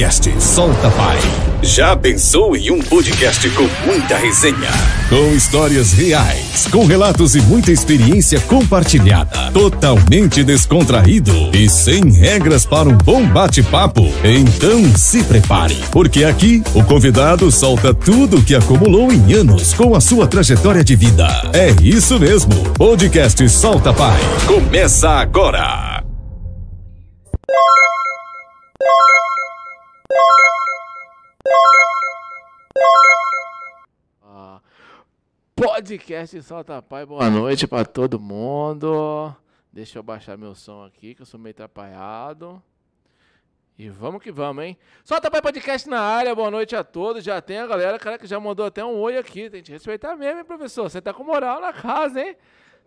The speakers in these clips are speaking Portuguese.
Podcast Solta Pai. Já pensou em um podcast com muita resenha? Com histórias reais, com relatos e muita experiência compartilhada. Totalmente descontraído e sem regras para um bom bate-papo. Então se prepare, porque aqui o convidado solta tudo o que acumulou em anos com a sua trajetória de vida. É isso mesmo. Podcast Solta Pai. Começa agora. Podcast Solta Pai, boa noite pra todo mundo. Deixa eu baixar meu som aqui, que eu sou meio atrapalhado. E vamos que vamos, hein? Solta Pai Podcast na área, boa noite a todos. Já tem a galera, cara, que já mandou até um oi aqui. Tem que respeitar mesmo, hein, professor? Você tá com moral na casa, hein?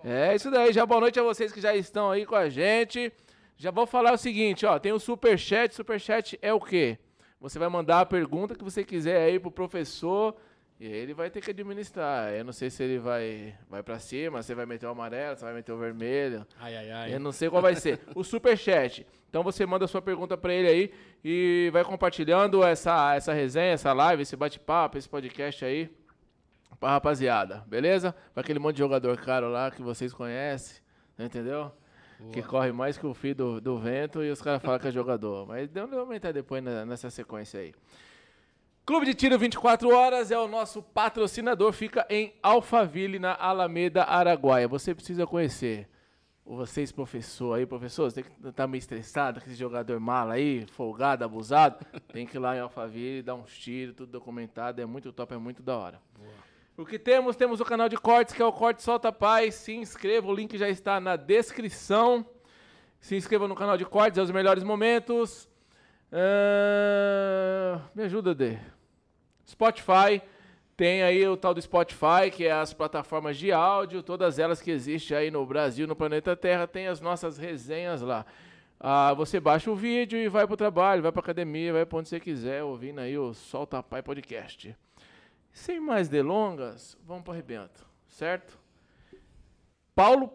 É isso daí. Já boa noite a vocês que já estão aí com a gente. Já vou falar o seguinte, ó. Tem o Superchat. Superchat é o quê? Você vai mandar a pergunta que você quiser aí pro professor e ele vai ter que administrar. Eu não sei se ele vai, vai para cima, se vai meter o amarelo, se vai meter o vermelho. Ai, ai, ai. Eu não sei qual vai ser. O Superchat. Então você manda sua pergunta para ele aí e vai compartilhando essa, essa resenha, essa live, esse bate-papo, esse podcast aí pra rapaziada, beleza? Pra aquele monte de jogador caro lá que vocês conhecem, entendeu? Que corre mais que o fio do, do vento e os caras falam que é jogador. Mas deu de aumentar depois nessa sequência aí. Clube de Tiro 24 Horas é o nosso patrocinador, fica em Alphaville, na Alameda, Araguaia. Você precisa conhecer. Vocês, professor aí, professor, você que tá meio estressado esse jogador mala aí, folgado, abusado, tem que ir lá em Alphaville, dar uns tiros, tudo documentado, é muito top, é muito da hora. O que temos? Temos o canal de cortes, que é o Corte Solta Paz. Se inscreva, o link já está na descrição. Se inscreva no canal de cortes, é os melhores momentos. Ah, me ajuda, Dê. Spotify. Tem aí o tal do Spotify, que é as plataformas de áudio, todas elas que existem aí no Brasil, no planeta Terra, tem as nossas resenhas lá. Ah, você baixa o vídeo e vai pro trabalho, vai pra academia, vai pra onde você quiser, ouvindo aí o Solta Pai Podcast. Sem mais delongas, vamos para arrebento, certo? Paulo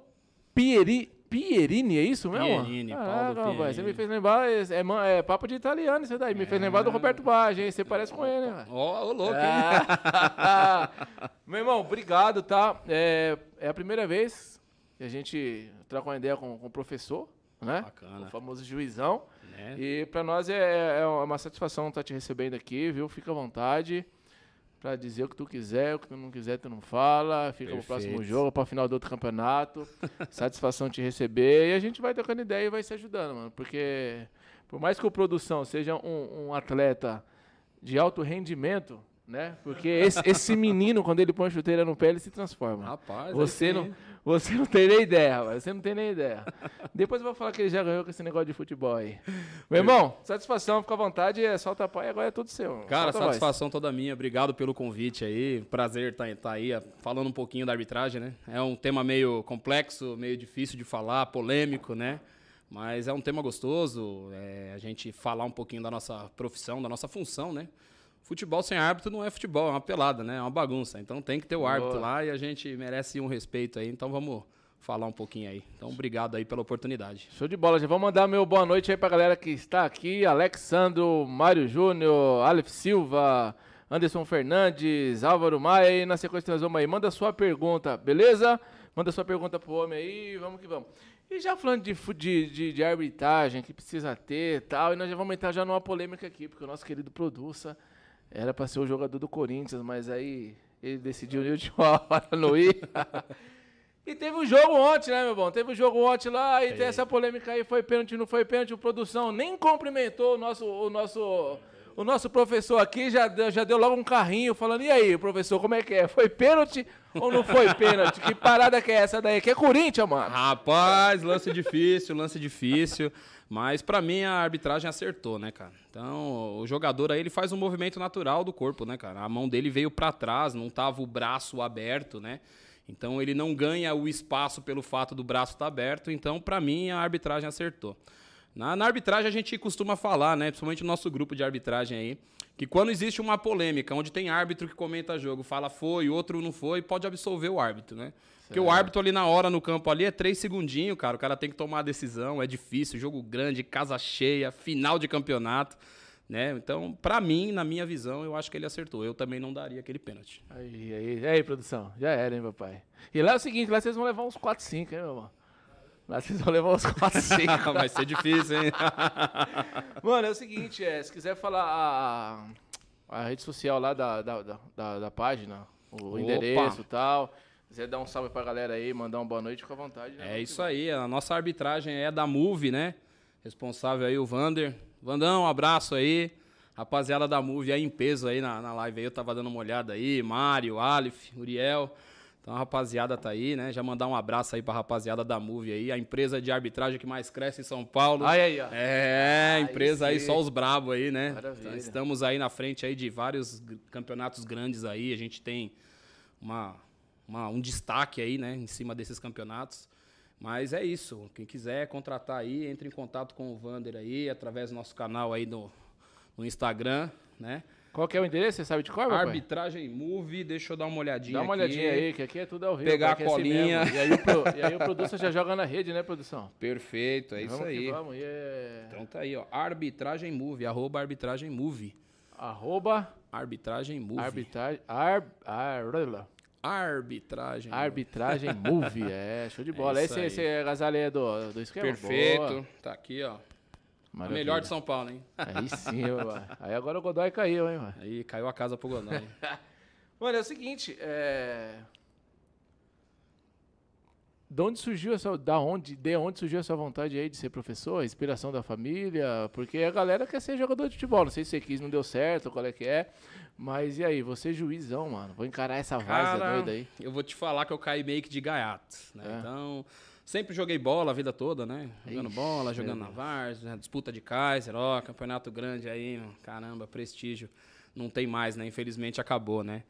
Pieri, Pierini, é isso mesmo? Pierini, Caraca, Paulo rapaz, Você Pierini. me fez lembrar, é, é, é papo de italiano isso daí, me fez lembrar do Roberto Baggio, hein? Você parece com ele, né? Ó, ô louco, hein? Ah, Meu irmão, obrigado, tá? É, é a primeira vez que a gente troca uma ideia com, com o professor, né? Bacana. O famoso juizão. Né? E pra nós é, é uma satisfação estar te recebendo aqui, viu? Fica à vontade pra dizer o que tu quiser, o que tu não quiser tu não fala. Fica pro próximo Perfeito. jogo, pra final do outro campeonato. Satisfação te receber e a gente vai trocando ideia e vai se ajudando, mano. Porque por mais que o produção seja um, um atleta de alto rendimento, né? Porque esse, esse menino, quando ele põe chuteira no pé, ele se transforma. Rapaz, Você não. Você não tem nem ideia. Você não tem nem ideia. Depois eu vou falar que ele já ganhou com esse negócio de futebol aí. Meu irmão, satisfação, fica à vontade. É só tapar e agora é tudo seu. Cara, Solta a satisfação toda minha. Obrigado pelo convite aí. Prazer estar aí ó, falando um pouquinho da arbitragem, né? É um tema meio complexo, meio difícil de falar, polêmico, né? Mas é um tema gostoso. é, a gente falar um pouquinho da nossa profissão, da nossa função, né? Futebol sem árbitro não é futebol, é uma pelada, né? É uma bagunça. Então tem que ter o árbitro Boa. lá e a gente merece um respeito aí. Então vamos falar um pouquinho aí. Então obrigado aí pela oportunidade. Show de bola. Já vou mandar meu boa noite aí pra galera que está aqui. Alexandro, Mário Júnior, Aleph Silva, Anderson Fernandes, Álvaro Maia. E na sequência nós vamos aí. Manda sua pergunta, beleza? Manda sua pergunta pro homem aí. Vamos que vamos. E já falando de, de, de, de arbitragem que precisa ter e tal, e nós já vamos entrar já numa polêmica aqui, porque o nosso querido Produça era pra ser o jogador do Corinthians, mas aí ele decidiu de última hora não ir. E teve um jogo ontem, né, meu bom? Teve um jogo ontem lá e tem essa polêmica aí, foi pênalti, não foi pênalti, o produção nem cumprimentou o nosso, o nosso, o nosso professor aqui, já, deu- já deu logo um carrinho falando, e aí, professor, como é que é? Foi pênalti ou não foi pênalti? Que parada que é essa daí? Que é Corinthians, mano. Rapaz, lance difícil, lance difícil. Mas pra mim a arbitragem acertou, né, cara? Então, o jogador aí ele faz um movimento natural do corpo, né, cara? A mão dele veio pra trás, não tava o braço aberto, né? Então ele não ganha o espaço pelo fato do braço estar aberto. Então, pra mim, a arbitragem acertou. Na, na arbitragem a gente costuma falar, né, principalmente no nosso grupo de arbitragem aí, que quando existe uma polêmica, onde tem árbitro que comenta jogo, fala foi, outro não foi, pode absolver o árbitro, né? Porque o árbitro ali na hora no campo ali é três segundinhos, cara. O cara tem que tomar a decisão, é difícil, jogo grande, casa cheia, final de campeonato. Né? Então, pra mim, na minha visão, eu acho que ele acertou. Eu também não daria aquele pênalti. Aí, aí, aí, produção. Já era, hein, papai? E lá é o seguinte, lá vocês vão levar uns 4, 5, hein, meu irmão? Lá vocês vão levar uns 4, 5. Vai ser difícil, hein? Mano, é o seguinte, é, se quiser falar a, a rede social lá da, da, da, da, página, o Opa. endereço e tal. Se quiser dar um salve pra galera aí, mandar uma boa noite, fica à vontade. né? É isso aí, a nossa arbitragem é da Move, né? Responsável aí o Vander. Vandão, um abraço aí. Rapaziada da Move aí em peso aí na, na live aí, eu tava dando uma olhada aí. Mário, Alif, Uriel. Então a rapaziada tá aí, né? Já mandar um abraço aí pra rapaziada da Move aí, a empresa de arbitragem que mais cresce em São Paulo. Aí, aí, ó. É, Aí empresa aí, sim. só os brabos aí, né? Maravilha. Então, estamos aí na frente aí de vários campeonatos grandes aí. A gente tem uma, uma- um destaque aí, né, em cima desses campeonatos. Mas é isso. Quem quiser contratar aí, entre em contato com o Vander aí, através do nosso canal aí no, no Instagram, né? Qual que é o endereço? Você sabe de cor, papai? Arbitragem Move, deixa eu dar uma olhadinha Dá uma aqui. olhadinha aí, que aqui é tudo ao vivo. Pegar aqui é a colinha. mesmo. e, aí pro, e aí o produção já joga na rede, né, produção? Perfeito, é isso vamos aí. Que vamos, e é... Então tá aí, ó. Arbitragem Move, arroba arbitragem Move. Arroba Arbitragem Move. arbitragem... Ar, ar, Arbitragem. arbitragem movie, é, show de bola. isso esse, aí. esse agasalho aí é do, do esquema? Perfeito. Boa. Tá aqui, ó. A Maravilha. melhor de São Paulo, hein? Aí sim, mano. Aí agora o Godoy caiu, hein, mano. Aí caiu a casa pro Godoy. Mano, é o seguinte, é... De onde surgiu essa, da onde, de onde surgiu essa vontade aí de ser professor? A inspiração da família? Porque a galera quer ser jogador de futebol. Não sei se você quis, não deu certo, qual é que é. Mas e aí, você é juizão, mano. Vou encarar essa várzea Cara, doida aí. eu vou te falar que eu caí meio que de gaiato, né? É. Então, sempre joguei bola a vida toda, né? Jogando Ixi, bola, jogando na várzea, disputa de Kaiser, ó, campeonato grande aí, caramba, prestígio. Não tem mais, né? Infelizmente acabou, né?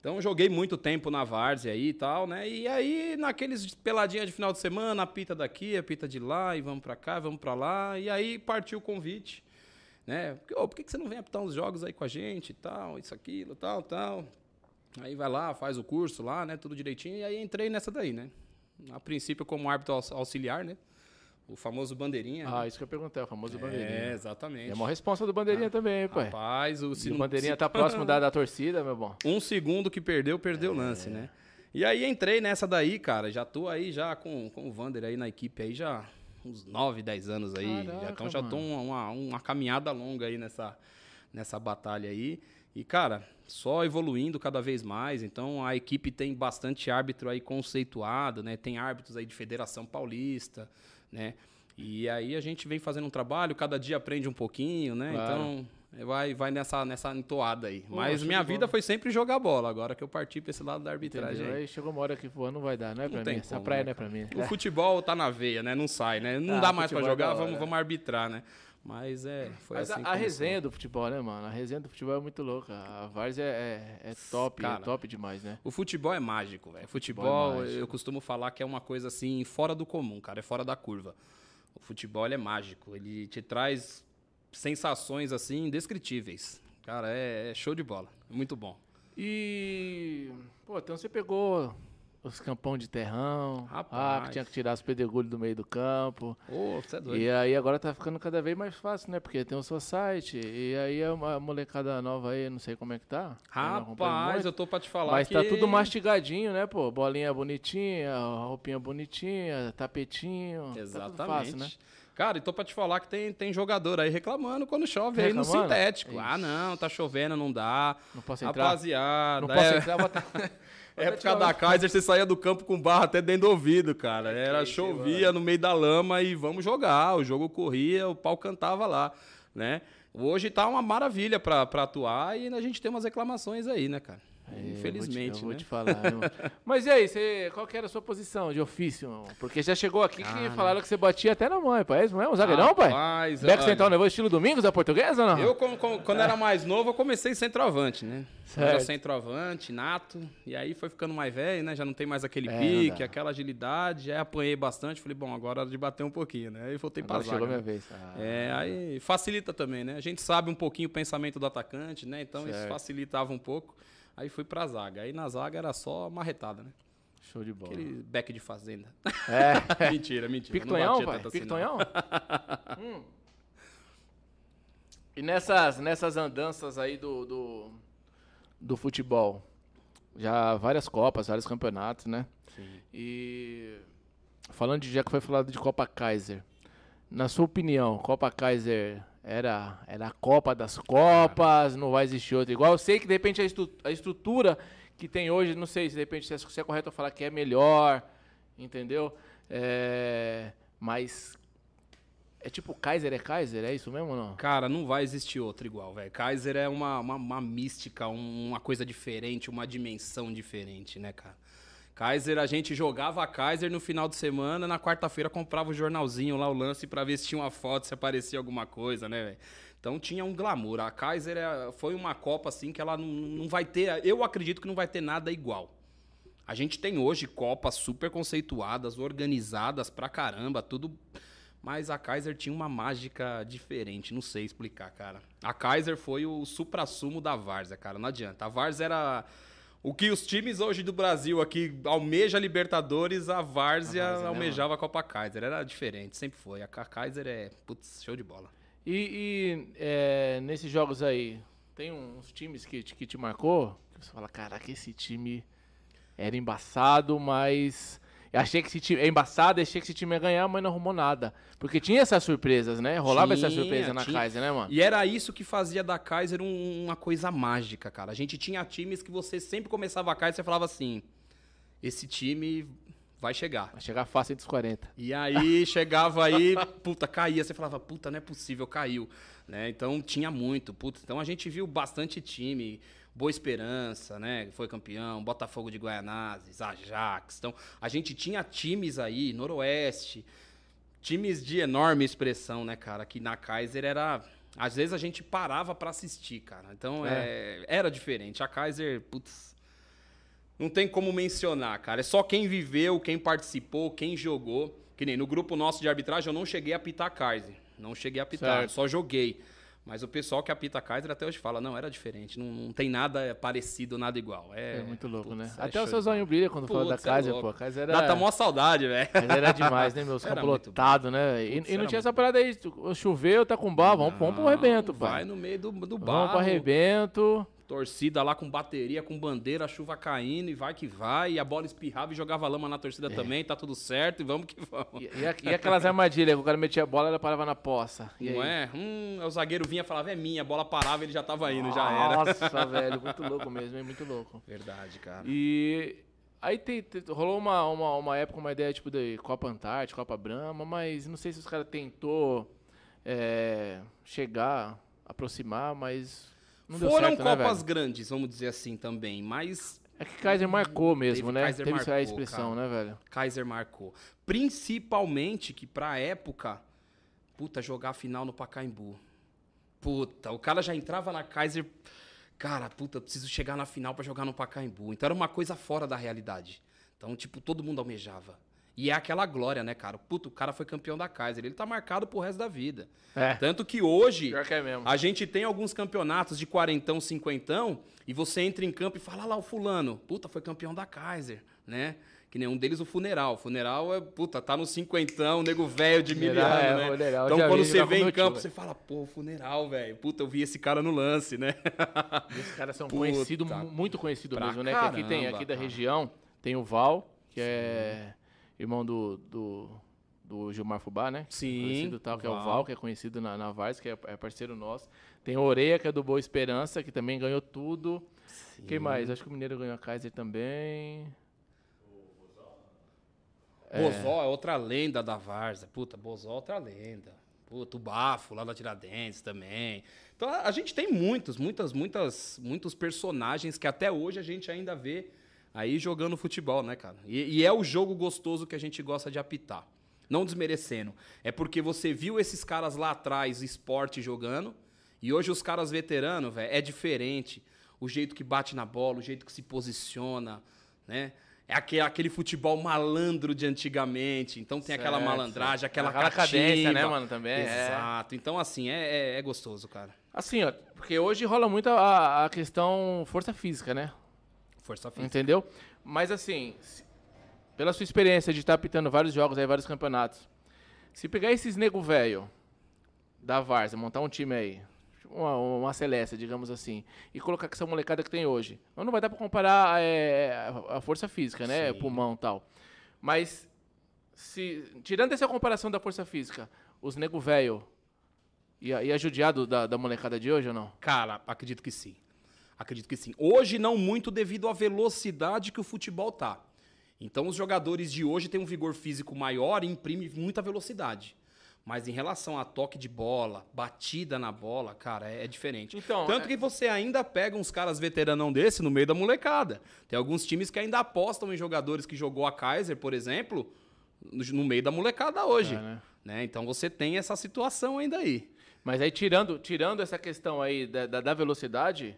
Então, joguei muito tempo na várzea aí e tal, né? E aí, naqueles peladinhas de final de semana, apita daqui, apita de lá, e vamos pra cá, vamos pra lá. E aí, partiu o convite, né? Ô, por que que você não vem apitar uns jogos aí com a gente e tal, isso, aquilo, tal, tal. Aí vai lá, faz o curso lá, né? Tudo direitinho. E aí entrei nessa daí, né? A princípio como árbitro aux- auxiliar, né? O famoso bandeirinha. Ah, né? isso que eu perguntei, o famoso É, bandeirinha. exatamente. É uma responsa do bandeirinha também, hein, pai. Rapaz, o, se o bandeirinha se- tá próximo da, da torcida, meu bom. um segundo que perdeu, perdeu o lance, né? E aí entrei nessa daí, cara. Já tô aí já com, com o Vander aí na equipe aí já uns 9, 10 anos aí. Caraca, então já tô uma, uma, uma caminhada longa aí nessa, nessa batalha aí. E, cara, só evoluindo cada vez mais. Então a equipe tem bastante árbitro aí conceituado, né? Tem árbitros aí de Federação Paulista, né? E aí a gente vem fazendo um trabalho, cada dia aprende um pouquinho, né? Claro. Então vai, vai nessa, nessa entoada aí. Pô, Mas minha de bola. vida foi sempre jogar bola. Agora que eu parti pra esse lado da arbitragem aí. Aí chegou uma hora que voando não vai dar, não é Não pra mim. Essa como, praia né, não é pra mim. O futebol tá na veia, né? Não sai, né? Não Ah, dá mais pra é jogar, hora. vamos, vamos arbitrar, né? Mas é, foi Mas assim a, a resenha do futebol, né, mano? A resenha do futebol é muito louca. A Várzea é, é top, Cara. é top demais, né? O futebol é mágico, velho. Futebol Futebol, é mágico. eu costumo falar que é uma coisa assim, fora do comum, cara. É fora da curva. O futebol ele é mágico. Ele te traz sensações assim indescritíveis. Cara, é, é show de bola. É muito bom. E. Pô, então você pegou os campão de terrão. Ah, Rapaz. que tinha que tirar os pedregulhos do meio do campo. Ô, você é doido. E aí agora tá ficando cada vez mais fácil, né? Porque tem o seu site. E aí a a molecada nova aí, não sei como é que tá. eu acompanho Rapaz, muito. eu tô pra te falar Mas que... tá tudo mastigadinho, né, pô? Bolinha bonitinha, roupinha bonitinha, tapetinho. Tá Exatamente. fácil, né? Cara, e tô pra te falar que tem, tem jogador aí reclamando quando chove aí no Reclamando? sintético. Ixi. Ah, não, tá chovendo, não dá. Não posso entrar. Rapaziada, Não posso é, entrar, vou até- época da Kaiser, você saía do campo com barra até dentro do ouvido, cara. Era chovia no meio da lama e vamos jogar. O jogo corria, o pau cantava lá, né? Hoje tá uma maravilha pra atuar e a gente tem umas reclamações aí, né, cara? É, Infelizmente, eu vou né? te, eu vou te falar. Mas e aí, você, qual que era a sua posição de ofício? irmão? Porque já chegou aqui que Cara. falaram que você batia até na mãe, pai. É isso mesmo? Zagueirão, pai? Rapaz, Beck Central levou estilo Domingos da portuguesa ou não? Eu, com- com- quando era mais novo, eu comecei centroavante, né? Eu Era Certo. centroavante, nato. E aí foi ficando mais velho, né? Já não tem mais aquele É, não pique, aquela agilidade. Aí apanhei bastante. Falei, bom, agora é hora de bater um pouquinho, né? Aí voltei pra Agora chegou zaga. minha né? vez. Ah, É, aí facilita também, né? A gente sabe um pouquinho o pensamento do atacante, né? Então isso Certo. facilitava um pouco. Aí fui pra zaga. Aí na zaga era só marretada, né? Show de bola. Aquele back de fazenda. É. mentira, mentira. Pique não Tonhão, batia pai? assim, Pique não. Tonhão? Hum. E nessas, nessas andanças aí do, do, do futebol, já várias Copas, vários campeonatos, né? Sim. E falando de já que foi falado de Copa Kaiser, na sua opinião, Copa Kaiser era, era a Copa das Copas, não vai existir outra igual? Eu sei que de repente a, estru a estrutura que tem hoje, não sei se de repente se é, se é correto eu falar que é melhor, entendeu? É, mas é tipo Kaiser é Kaiser, é isso mesmo ou não? Cara, não vai existir outra igual, velho. Kaiser é uma, uma, uma mística, um- uma coisa diferente, uma dimensão diferente, né, cara? Kaiser, a gente jogava a Kaiser no final de semana, na quarta-feira comprava o jornalzinho lá, o lance, pra ver se tinha uma foto, se aparecia alguma coisa, né, velho? Então tinha um glamour. A Kaiser é- foi uma Copa, assim, que ela não, não vai ter. Eu acredito que não vai ter nada igual. A gente tem hoje Copas super conceituadas, organizadas pra caramba, tudo. Mas a Kaiser tinha uma mágica diferente, não sei explicar, cara. A Kaiser foi o supra-sumo da Várzea, cara, não adianta. A Várzea era o que os times hoje do Brasil aqui almeja Libertadores, a Várzea, A Várzea, né, almejava a Copa Kaiser. Era diferente, sempre foi. A Ka- Kaiser é, putz, show de bola. E, e, é, nesses jogos aí, tem uns times que, que te marcou? Que você fala, caraca, esse time era embaçado, mas. Eu achei que esse time. É embaçado, achei que esse time ia ganhar, mas não arrumou nada. Porque tinha essas surpresas, né? Rolava essa Tinha, surpresa na tinha. Kaiser, né, mano? E era isso que fazia da Kaiser um- uma coisa mágica, cara. A gente tinha times que você sempre começava a Kaiser e você falava assim: esse time vai chegar. Vai chegar fácil entre os 40. E aí chegava aí, puta, caía. Você falava, puta, não é possível, caiu. Né? Então tinha muito, puta. Então a gente viu bastante time. Boa Esperança, né? Foi campeão. Botafogo de Guaianazes, Ajax. Então a gente tinha times aí, Noroeste. Times de enorme expressão, né, cara? Que na Kaiser era. Às vezes a gente parava pra assistir, cara. Então é, era diferente. A Kaiser, putz. Não tem como mencionar, cara. É só quem viveu, quem participou, quem jogou. Que nem no grupo nosso de arbitragem eu não cheguei a apitar Kaiser. Não cheguei a Certo. só joguei. Mas o pessoal que apita Kaiser até hoje fala, não, era diferente. Não, não tem nada parecido, nada igual. É, É, muito louco, putz, né? é Até o seu bola. brilha quando fala da Putz, é Kaiser, louco. pô. Kaiser era. Dá até mó saudade, velho. Mas era demais, né, meus? Era Campo muito bom. lotado, né? E, Putz, e não tinha essa muito parada aí. Choveu, tá com barro. Vamos, vamos pro rebento, Vai pai. no meio do, do Vamos barro. pro arrebento. Torcida lá com bateria, com bandeira, a chuva caindo e vai que vai. E a bola espirrava e jogava lama na torcida também, tá tudo certo e vamos que vamos. E, e a- e aquelas armadilhas que o cara metia a bola, ela parava na poça. E Não aí? é? Hum, o zagueiro vinha e falava, é minha, a bola parava ele já tava indo, já era. Nossa, velho, muito louco mesmo, hein? Muito louco. Verdade, cara. E aí tem, tem- rolou uma, uma, uma época, uma ideia tipo de Copa Antártica, Copa Brahma, mas não sei se os caras tentou é, chegar, aproximar, mas não Foram certo, né, Copas velho? grandes, vamos dizer assim também, mas É que Kaiser marcou mesmo, Teve né? Kaiser Teve marcou, expressão, cara. né, velho? Kaiser marcou. Principalmente que pra época, puta, jogar a final no Pacaembu. Puta, o cara já entrava na Kaiser, cara, puta, preciso chegar na final pra jogar no Pacaembu. Então era uma coisa fora da realidade. Então, tipo, todo mundo almejava. E é aquela glória, né, cara? Puta, o cara foi campeão da Kaiser. Ele tá marcado pro resto da vida. É. Tanto que hoje, Pior que é mesmo. a gente tem alguns campeonatos de quarentão, cinquentão, e você entra em campo e fala "Ah lá o fulano, puta, foi campeão da Kaiser, né? Que nem um deles o funeral. O funeral é, puta, tá no cinquentão, nego velho de mil Funeral, anos, é, né? funeral, Então quando vi você vê em tio, campo, velho. você fala, pô, funeral, velho. Puta, eu vi esse cara no lance, né? Esses caras são conhecidos, mu- muito conhecidos mesmo, né? Que aqui tem, caramba, aqui da região, tem o Val, que é irmão do, do, do Gilmar Fubá, né? Sim, Conhecido tal, que é o Val. Que é conhecido na, na Vars, que é, é parceiro nosso. Tem o Oreia, que é do Boa Esperança, que também ganhou tudo. Quem mais? Acho que o Mineiro ganhou a Kaiser também. Bozó é outra lenda da Varsa. Puta, Bozó é outra lenda. Puta, o Bafo lá da Tiradentes também. Então a, a gente tem muitos, muitas, muitas, muitos personagens que até hoje a gente ainda vê aí jogando futebol, né, cara? E, e é o jogo gostoso que a gente gosta de apitar. Não desmerecendo. É porque você viu esses caras lá atrás, esporte jogando, e hoje os caras veteranos, velho, é diferente. O jeito que bate na bola, o jeito que se posiciona, né? É aquele, aquele futebol malandro de antigamente. Então tem aquela Certo, malandragem, certo. aquela, Aquela cadência, né, mano, também, é. Exato. Então, assim, é, é, é gostoso, cara. Assim, ó, porque hoje rola muito a, a questão força física, né? Força física. Entendeu? Mas assim, pela sua experiência de estar apitando vários jogos aí, vários campeonatos, se pegar esses nego velho da Varsa, montar um time aí, uma, uma Celeste, digamos assim, e colocar com essa molecada que tem hoje. Não vai dar para comparar é, a força física, né? Sim. Pulmão e tal. Mas, se, tirando essa comparação da força física, os nego velho ia, ia judiado da, da molecada de hoje ou não? Cara, acredito que sim. Acredito que sim. Hoje não muito devido à velocidade que o futebol tá. Então os jogadores de hoje têm um vigor físico maior e imprime muita velocidade. Mas em relação a toque de bola, batida na bola, cara, é, é diferente. Então, Tanto é... que você ainda pega uns caras veteranão desse no meio da molecada. Tem alguns times que ainda apostam em jogadores que jogou a Kaiser, por exemplo, no, no meio da molecada hoje. É, né? né? Então você tem essa situação ainda aí. Mas aí, tirando, tirando essa questão aí da, da, da velocidade,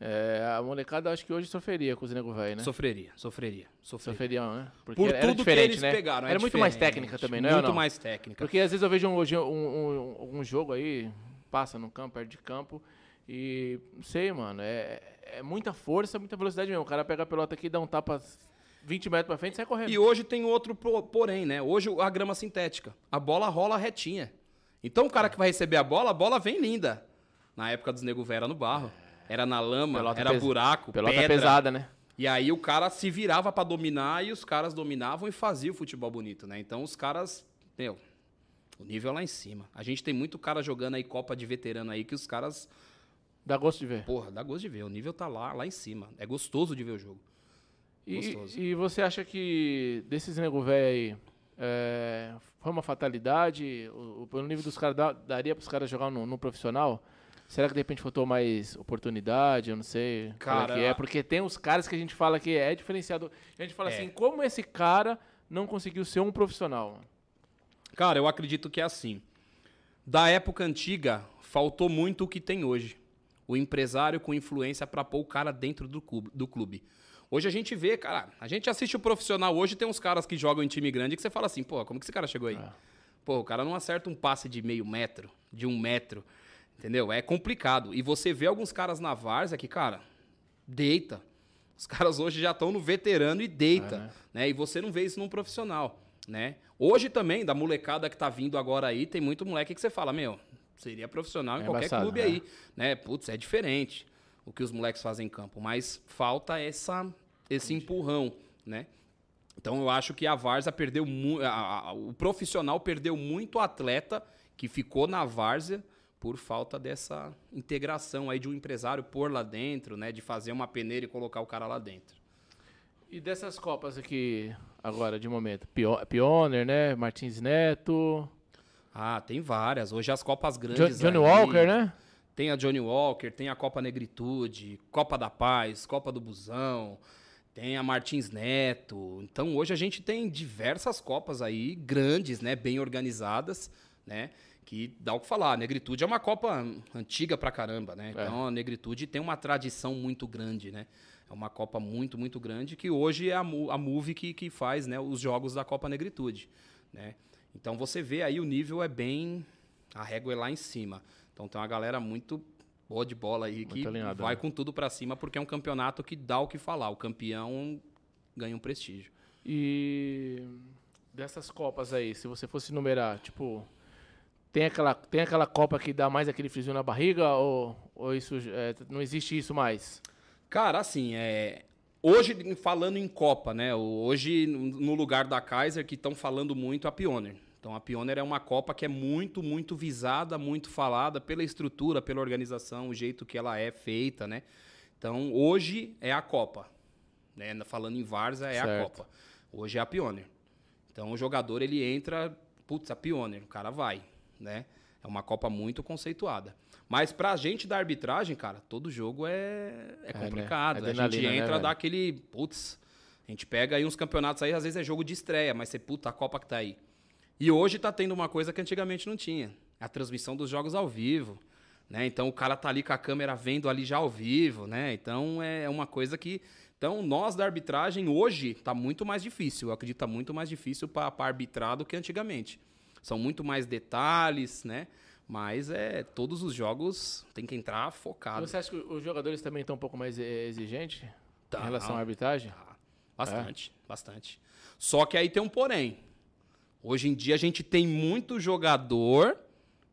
é, a molecada acho que hoje sofreria com os nego velho, né? Sofreria, sofreria, sofreria. Sofreria, né? Porque Por era tudo diferente, que eles né? pegaram. Era muito mais técnica também, não é? Muito não? mais técnica. Porque às vezes eu vejo um, um, um, um, jogo aí, passa no campo, perto de campo, e não sei, mano, é, é muita força, muita velocidade mesmo. O cara pega a pelota aqui, dá um tapa 20 metros pra frente e sai correndo. E hoje tem outro porém, né? Hoje a grama sintética. A bola rola retinha. Então o cara que vai receber a bola, a bola vem linda. Na época dos nego Vera no barro. Era na lama, pelota era pes... buraco, pelota pedra. pesada, né? E aí o cara se virava para dominar e os caras dominavam e faziam o futebol bonito, né? Então os caras, meu, o nível é lá em cima. A gente tem muito cara jogando aí Copa de veterano aí que os caras dá gosto de ver. Porra, dá gosto de ver. O nível tá lá, lá em cima. É gostoso de ver o jogo. E, e você acha que desses nego velho aí é, foi uma fatalidade? O, o, nível dos caras daria para os caras jogar no, no profissional? Será que de repente faltou mais oportunidade? Eu não sei. Cara, é, é, porque tem os caras que a gente fala que é diferenciado. A gente fala é. assim, como esse cara não conseguiu ser um profissional? Cara, eu acredito que é assim. Da época antiga, faltou muito o que tem hoje. O empresário com influência para pôr o cara dentro do clube, do clube. Hoje a gente vê, cara, a gente assiste o profissional hoje, tem uns caras que jogam em time grande que você fala assim, pô, como que esse cara chegou aí? É. Pô, o cara não acerta um passe de meio metro, de um metro. Entendeu? É complicado. E você vê alguns caras na várzea que, cara, deita. Os caras hoje já estão no veterano e deita, é, né? E você não vê isso num profissional, né? Hoje também, da molecada que tá vindo agora aí, tem muito moleque que você fala, meu, seria profissional em é qualquer clube né? aí, né? Putz, é diferente o que os moleques fazem em campo, mas falta essa esse empurrão, né? Então eu acho que a Várzea perdeu muito, o profissional perdeu muito atleta que ficou na Várzea por falta dessa integração aí de um empresário pôr lá dentro, né? De fazer uma peneira e colocar o cara lá dentro. E dessas Copas aqui, agora, de momento? Pioneer, né? Martins Neto. Ah, tem várias. Hoje as Copas grandes. Jo Johnny aí, Walker, né? Tem a Johnny Walker, tem a Copa Negritude, Copa da Paz, Copa do Busão, tem a Martins Neto. Então hoje a gente tem diversas Copas aí, grandes, né? Bem organizadas, né? Que dá o que falar. A negritude é uma Copa antiga pra caramba, né? É. Então a negritude tem uma tradição muito grande, né? É uma Copa muito, muito grande que hoje é a, a Move que, que faz né, os jogos da Copa Negritude, né? Então você vê aí o nível é bem... A régua é lá em cima. Então tem uma galera muito boa de bola aí que alinhado, vai né? com tudo para cima porque é um campeonato que dá o que falar. O campeão ganha um prestígio. E dessas Copas aí, se você fosse numerar, tipo, tem aquela, tem aquela Copa que dá mais aquele friozinho na barriga ou, ou isso é, não existe isso mais? Cara, assim, é, hoje falando em Copa, né? Hoje no lugar da Kaiser que estão falando muito a Pioneer. Então a Pioneer é uma Copa que é muito, muito visada, muito falada pela estrutura, pela organização, o jeito que ela é feita, né? Então hoje é a Copa, né? Falando em Varza é certo. a Copa. Hoje é a Pioneer. Então o jogador ele entra, putz, a Pioneer, o cara vai né? É uma Copa muito conceituada. Mas pra gente da arbitragem, cara, todo jogo é, é complicado. É, né? A gente né, entra, né, dá aquele. Putz, a gente pega aí uns campeonatos aí, às vezes é jogo de estreia, mas você, puta, a Copa que tá aí. E hoje tá tendo uma coisa que antigamente não tinha: a transmissão dos jogos ao vivo. Né? Então o cara tá ali com a câmera vendo ali já ao vivo, né? Então é uma coisa que. Então, nós da arbitragem hoje tá muito mais difícil. Eu acredito que tá muito mais difícil para arbitrar do que antigamente. São muito mais detalhes, né? Mas é todos os jogos tem que entrar focado. Você acha que os jogadores também estão um pouco mais exigentes tá, em relação à arbitragem? Tá. Bastante, é. bastante. Só que aí tem um porém. Hoje em dia a gente tem muito jogador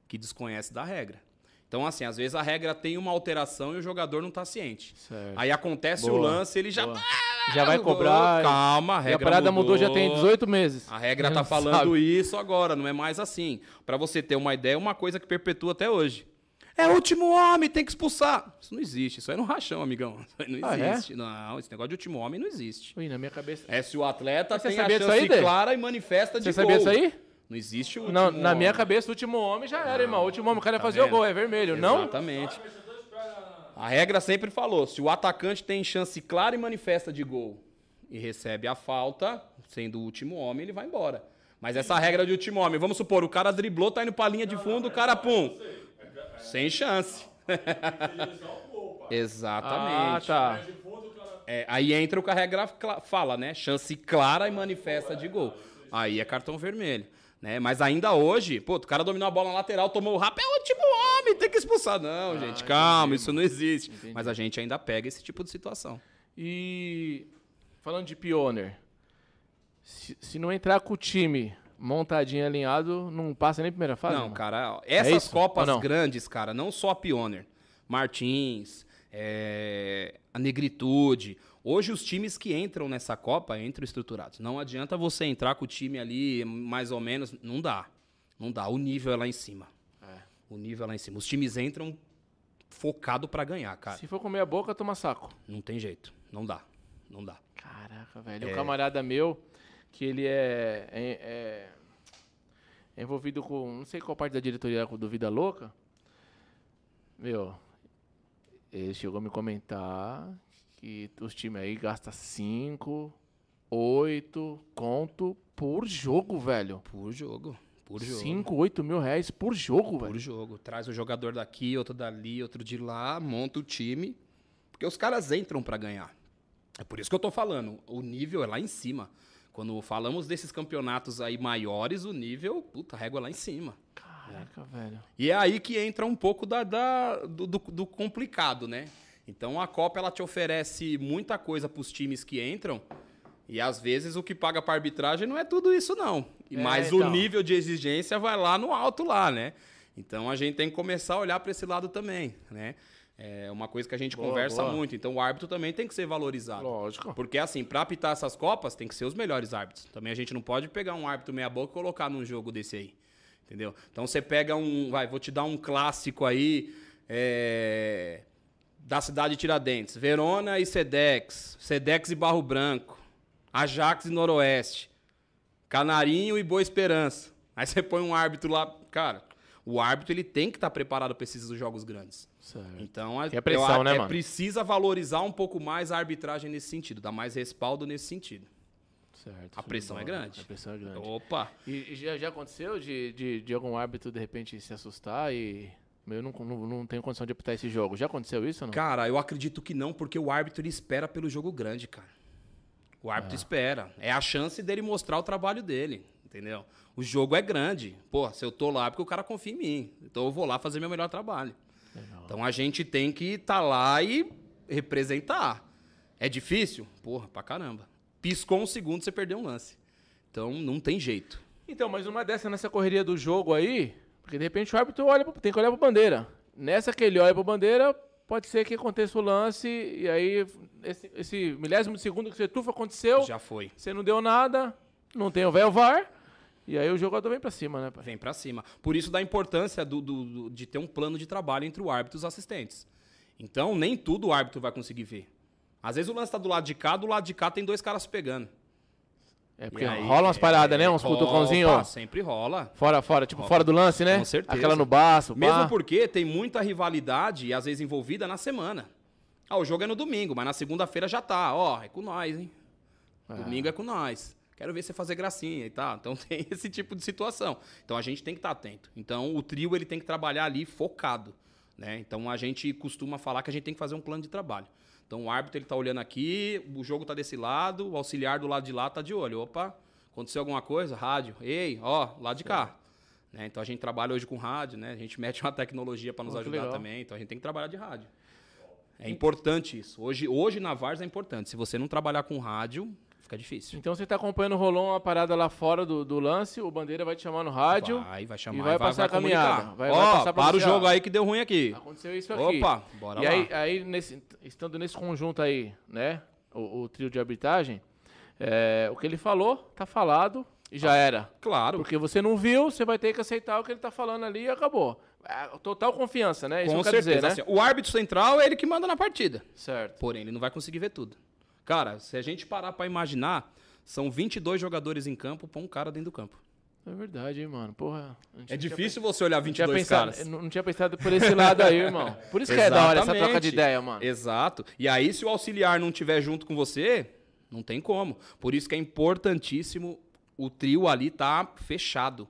que desconhece da regra. Então, assim, às vezes a regra tem uma alteração e o jogador não tá ciente. Certo. Aí acontece Boa, o lance, ele já boa. Já vai cobrar. Calma, a E a regra parada mudou. já tem mudou. 18 meses. A regra tá não falando sabe. isso agora, não é mais assim. Pra você ter uma ideia, uma coisa que perpetua até hoje. É o último homem, tem que expulsar. Isso não existe, isso aí é no rachão, amigão. Isso aí não Ah, é? existe. Não, esse negócio de último homem não existe. Ui, na minha cabeça. É se o atleta Mas você tem a sabia disso chance aí, Dê? clara e manifesta de Você sabia gol. disso aí? Não existe o Não, último na minha homem. cabeça, o último homem já era, irmão. O último homem, o cara ia Tá fazer o vendo? gol, é vermelho. Não? Exatamente. A regra sempre falou: se o atacante tem chance clara e manifesta de gol e recebe a falta, sendo o último homem, ele vai embora. Mas essa regra de último homem, vamos supor, o cara driblou, tá indo pra linha de fundo, o cara pum. Sem chance. Exatamente. Ah, tá. É, aí entra o que a regra fala, né? Chance clara e manifesta de gol. Aí é cartão vermelho. Né? Mas ainda hoje, pô, o cara dominou a bola na lateral, tomou o rap, é o último homem, tem que expulsar. Não, gente, calma, isso não existe. Mas a gente ainda pega esse tipo de situação. E falando de pioneer, se, se não entrar com o time montadinho, alinhado, não passa nem primeira fase? Não, irmão? cara, essas É Copas grandes, cara, não só a Pioneer, Martins, é, a Negritude. Hoje os times que entram nessa Copa entram estruturados. Não adianta você entrar com o time ali mais ou menos, não dá. Não dá, o nível é lá em cima. É. O nível é lá em cima. Os times entram focado pra ganhar, cara. Se for comer a boca, toma saco. Não tem jeito, não dá. Não dá. Caraca, velho. Um camarada meu, que ele é, é- é- é envolvido com. Não sei qual parte da diretoria do Vida Louca. Meu, ele chegou a me comentar que os times aí gastam 5, 8 conto por jogo, velho. Por jogo, por jogo. 5, 8 mil reais por jogo, Por velho. jogo. Traz o jogador daqui, outro dali, outro de lá, monta o time. Porque os caras entram pra ganhar. É por isso que eu tô falando. O nível é lá em cima. Quando falamos desses campeonatos aí maiores, o nível, puta, régua é lá em cima. Caraca, velho. E é aí que entra um pouco da, da- do, do- do complicado, né? Então a Copa ela te oferece muita coisa pros times que entram. E às vezes o que paga pra arbitragem não é tudo isso, não. É, Mas o então. nível de exigência vai lá no alto lá, né? Então a gente tem que começar a olhar para esse lado também, né? É uma coisa que a gente Boa, conversa boa. muito. Então o árbitro também tem que ser valorizado. Lógico. Porque assim, pra apitar essas copas, tem que ser os melhores árbitros. Também a gente não pode pegar um árbitro meia boca e colocar num jogo desse aí. Entendeu? Então você pega um. Vai, vou te dar um clássico aí. é, da cidade de Tiradentes. Verona e Sedex. Sedex e Barro Branco. Ajax e Noroeste. Canarinho e Boa Esperança. Aí você põe um árbitro lá. Cara, o árbitro ele tem que estar preparado para esses jogos grandes. Certo. Então, a- Que é pressão, eu- né, é, mano? precisa valorizar um pouco mais a arbitragem nesse sentido, dar mais respaldo nesse sentido. certo. A pressão é grande. A pressão é grande. Opa! E e já, já aconteceu de, de, de algum árbitro de repente se assustar e. Eu não, não, não tenho condição de apitar esse jogo. Já aconteceu isso ou não? Cara, eu acredito que não, porque o árbitro ele espera pelo jogo grande, cara. O árbitro espera. É a chance dele mostrar o trabalho dele, entendeu? O jogo é grande. Pô, se eu tô lá é porque o cara confia em mim. Então eu vou lá fazer meu melhor trabalho. Então a gente tem que estar lá e representar. É difícil? Porra, pra caramba. Piscou um segundo, você perdeu um lance. Então não tem jeito. Então, mas uma dessa nessa correria do jogo aí, porque de repente o árbitro olha, tem que olhar pra bandeira. Nessa que ele olha pra bandeira, pode ser que aconteça o lance e aí esse, esse milésimo de segundo que você tufa aconteceu, Já foi. você não deu nada, não tem o véu VAR, e aí o jogador vem pra cima, né, pai? Vem pra cima. Por isso da importância do, do- do- de ter um plano de trabalho entre o árbitro e os assistentes. Então, nem tudo o árbitro vai conseguir ver. Às vezes o lance tá do lado de cá, do lado de cá tem dois caras pegando. É porque aí, rola umas paradas, né? Uns opa, cutucãozinhos. Sempre rola. Fora, fora, tipo, fora do lance, né? Com certeza. Aquela no baço, Mesmo pá. porque tem muita rivalidade, às vezes envolvida, na semana. Ah, o jogo é no domingo, mas na segunda-feira já tá. Ó, é com nós, hein? Domingo é com nós. Quero ver você fazer gracinha e tal. Então tem esse tipo de situação. Então a gente tem que estar atento. Então o trio ele tem que trabalhar ali focado. Né? Então a gente costuma falar que a gente tem que fazer um plano de trabalho. Então o árbitro ele tá olhando aqui, o jogo tá desse lado, o auxiliar do lado de lá tá de olho. Opa, aconteceu alguma coisa? Rádio. Ei, ó, lá de cá. Né? Então a gente trabalha hoje com rádio, né? A gente mete uma tecnologia para nos que ajudar legal. também. Então a gente tem que trabalhar de rádio. É importante isso. Hoje, hoje na Vars é importante. Se você não trabalhar com rádio, fica difícil. Então você tá acompanhando, rolou uma parada lá fora do, do lance, o Bandeira vai te chamar no rádio. Vai, vai chamar. E vai, passar a comunicar. caminhada. Vai, Ó, vai passar para o jogo aí que deu ruim aqui. Aconteceu isso aqui. Opa, bora e lá. aí, aí nesse, estando nesse conjunto aí, né? O, o trio de arbitragem, é, o que ele falou, tá falado e Ah. já era. Claro, Porque você não viu, você vai ter que aceitar o que ele tá falando ali e acabou. É, total confiança, né? Isso com certeza. dizer, né? assim, o árbitro central é ele que manda na partida. Certo. Porém, ele não vai conseguir ver tudo. Cara, se a gente parar pra imaginar, são 22 jogadores em campo pra um cara dentro do campo. É verdade, hein, mano. Porra. É difícil você olhar Não tinha, 22 pensado, caras. não não tinha pensado por esse lado aí, irmão. Por isso que é da hora essa troca de Exatamente. ideia, mano. Exato. E aí, se o auxiliar não tiver junto com você, não tem como. Por isso que é importantíssimo o trio ali tá fechado.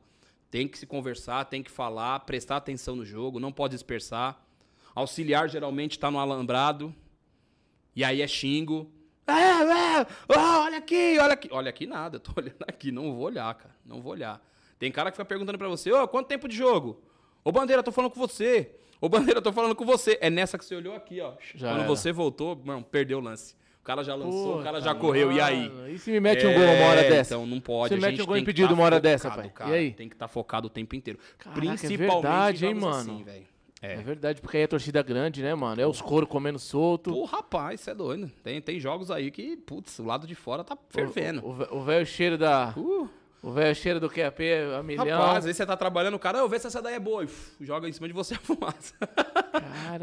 Tem que se conversar, tem que falar, prestar atenção no jogo, não pode dispersar. Auxiliar geralmente tá no alambrado. E aí é xingo. É, é, ó, olha aqui, olha aqui. Olha aqui nada, eu tô olhando aqui, não vou olhar, cara. Não vou olhar. Tem cara que fica perguntando pra você, ô, quanto tempo de jogo? Ô, Bandeira, tô falando com você. Ô, Bandeira, tô falando com você. É nessa que você olhou aqui, ó. Já Quando era. você voltou, mano, perdeu o lance. O cara já lançou, o cara já correu, e aí? E se me mete um gol uma hora É, dessa? Então não pode. Você a mete um gol impedido tá uma hora dessa, focado, pai. Cara. E aí? Tem que estar focado o tempo inteiro. Caraca, é Principalmente verdade, em hein, mano? assim, velho. É. É. verdade, porque aí é torcida grande, né, mano? É os couro comendo solto. Pô, rapaz, isso é doido. Tem, tem jogos aí que, putz, o lado de fora tá fervendo. O- velho cheiro da. Uh, O velho cheiro do QAP a milhão. rapaz, às vezes você tá trabalhando, o cara, eu vê se essa daí é boa. E, joga em cima de você a fumaça.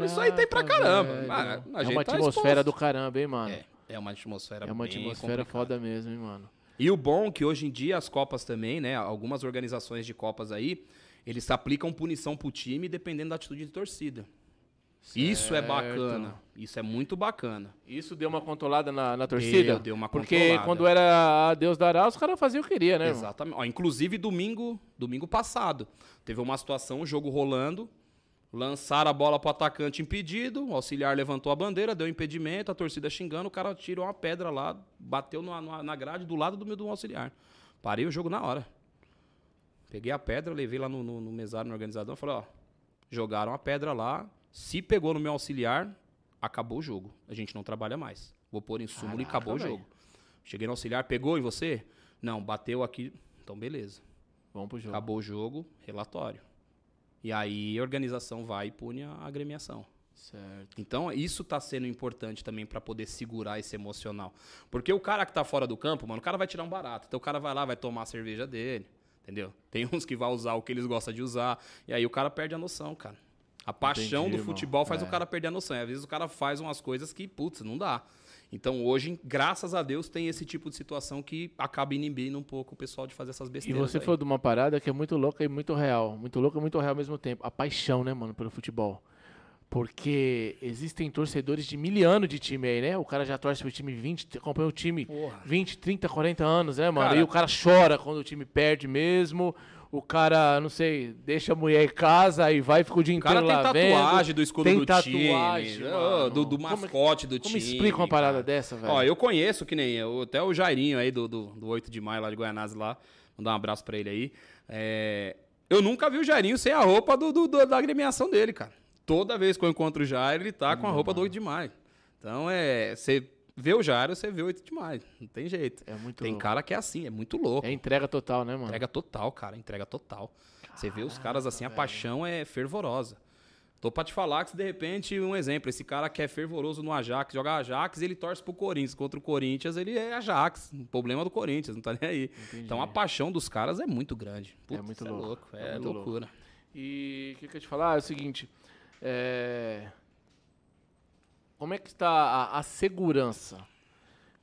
Isso aí tem pra Caraca, caramba. velho. Ah, é uma tá atmosfera do caramba, hein, mano? É, é uma atmosfera É uma atmosfera complicada. foda mesmo, hein, mano? E o bom é que hoje em dia as Copas também, né? Algumas organizações de Copas aí, eles aplicam punição pro time dependendo da atitude de torcida. Isso é Certo. bacana. Isso é muito bacana. Isso deu uma controlada na, na torcida? Deu, deu uma Porque controlada. quando era a Deus dará, os caras faziam o que queria, né? Exatamente. Ó, inclusive, domingo, domingo passado, teve uma situação, o jogo rolando, lançaram a bola pro atacante impedido, o auxiliar levantou a bandeira, deu impedimento, a torcida xingando, o cara tirou uma pedra lá, bateu na, na- na grade do lado do meu do auxiliar. Parei o jogo na hora. Peguei a pedra, levei lá no, no, no mesário, no organizador, falei, ó, jogaram a pedra lá, se pegou no meu auxiliar, acabou o jogo. A gente não trabalha mais. Vou pôr em súmula e acabou o velho. jogo. Cheguei no auxiliar, pegou em você? Não, bateu aqui. Então, beleza. Vamos pro jogo. Acabou o jogo, relatório. E aí a organização vai e pune a agremiação. Certo. Então, isso tá sendo importante também para poder segurar esse emocional. Porque o cara que tá fora do campo, mano, o cara vai tirar um barato. Então o cara vai lá, vai tomar a cerveja dele. Entendeu? Tem uns que vai usar o que eles gostam de usar. E aí o cara perde a noção, cara. A paixão Entendi, do irmão. futebol faz É. o cara perder a noção. E às vezes o cara faz umas coisas que, putz, não dá. Então hoje, graças a Deus, tem esse tipo de situação que acaba inibindo um pouco o pessoal de fazer essas E besteiras. você aí. falou de uma parada que é muito louca e muito real. Muito louca e muito real ao mesmo tempo. A paixão, né, mano, pelo futebol. Porque existem torcedores de mil anos de time aí, né? O cara já torce pro time 20, acompanha o time Porra. 20, 30, 40 anos, né, mano? Cara- e o cara chora quando o time perde mesmo. O cara, não sei, deixa a mulher em casa e vai fica o dia O cara inteiro tem lá tatuagem vendo. do escudo tem do tatuagem, time, mano. do, do Como- mascote do Como time. explica uma parada cara. dessa, velho? Ó, eu conheço que nem eu, até o Jairinho aí do, do, do 8 de maio lá de Goianás lá. Mandar um abraço pra ele aí. É, eu nunca vi o Jairinho sem a roupa do, do- do- da agremiação dele, cara. Toda vez que eu encontro o Jair, ele tá com a roupa do 8 de maio. Então é. Você vê o Jair, você vê o 8 de maio. Não tem jeito. É muito Tem louco. cara que é assim, é muito louco. É entrega total, né, mano? Entrega total, cara, entrega total. Você vê os caras assim, a paixão é fervorosa. Tô pra te falar que de repente, um exemplo, esse cara que é fervoroso no Ajax, joga Ajax, ele torce pro Corinthians. Contra o Corinthians, ele é Ajax. O problema do Corinthians, não tá nem aí. Então a paixão dos caras é muito grande. Putz, muito é louco, louco. é É, muito louco. loucura. E o que, que eu ia te falar é o seguinte: é, como é que está a, a segurança?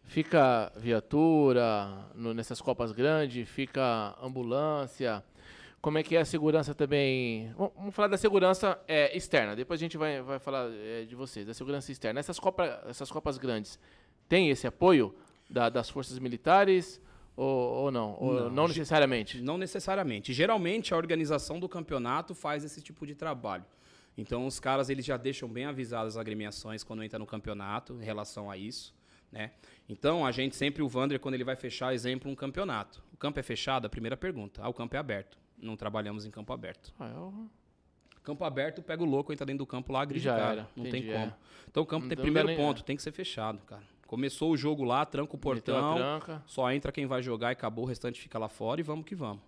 Fica viatura no- nessas copas grandes? Fica ambulância? Como é que é a segurança também? Vamos vamos falar da segurança é, externa. Depois a gente vai, vai falar é, de vocês, da segurança externa. Essas, copa, essas copas grandes tem esse apoio da- das forças militares ou, ou não? Ou Não, não necessariamente? Não necessariamente. Geralmente a organização do campeonato faz esse tipo de trabalho. Então os caras eles já deixam bem avisadas as agremiações quando entra no campeonato em relação a isso, né? Então a gente sempre o Vander quando ele vai fechar, exemplo, um campeonato. O campo é fechado, a primeira pergunta. Ah, o campo é aberto. Não trabalhamos em campo aberto. Ah, eu- Campo aberto, pega o louco, entra dentro do campo lá, agride Já cara. Não entendi, tem como. é. Então o campo tem Então, primeiro não dá nem- ponto, tem que ser fechado, cara. Começou o jogo lá, tranca o portão, só entra quem vai jogar e acabou, o restante fica lá fora e vamos que vamos.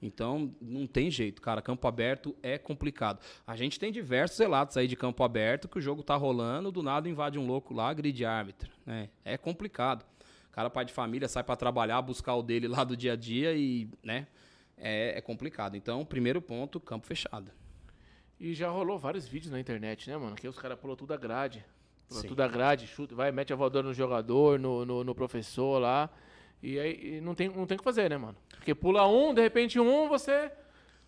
Então, não tem jeito, cara. Campo aberto é complicado. A gente tem diversos relatos aí de campo aberto que o jogo tá rolando, do nada invade um louco lá, gride árbitro. Né? É complicado. O cara, pai de família, sai para trabalhar, buscar o dele lá do dia a dia e, né? É, é complicado. Então, primeiro ponto, campo fechado. E já rolou vários vídeos na internet, né, mano? Que os caras pulam tudo a grade. Pula tudo a grade, chuta, vai, mete a voadora no jogador, no, no, no professor lá. E aí e não tem, não tem o que fazer, né, mano? Porque pula um, de repente um, você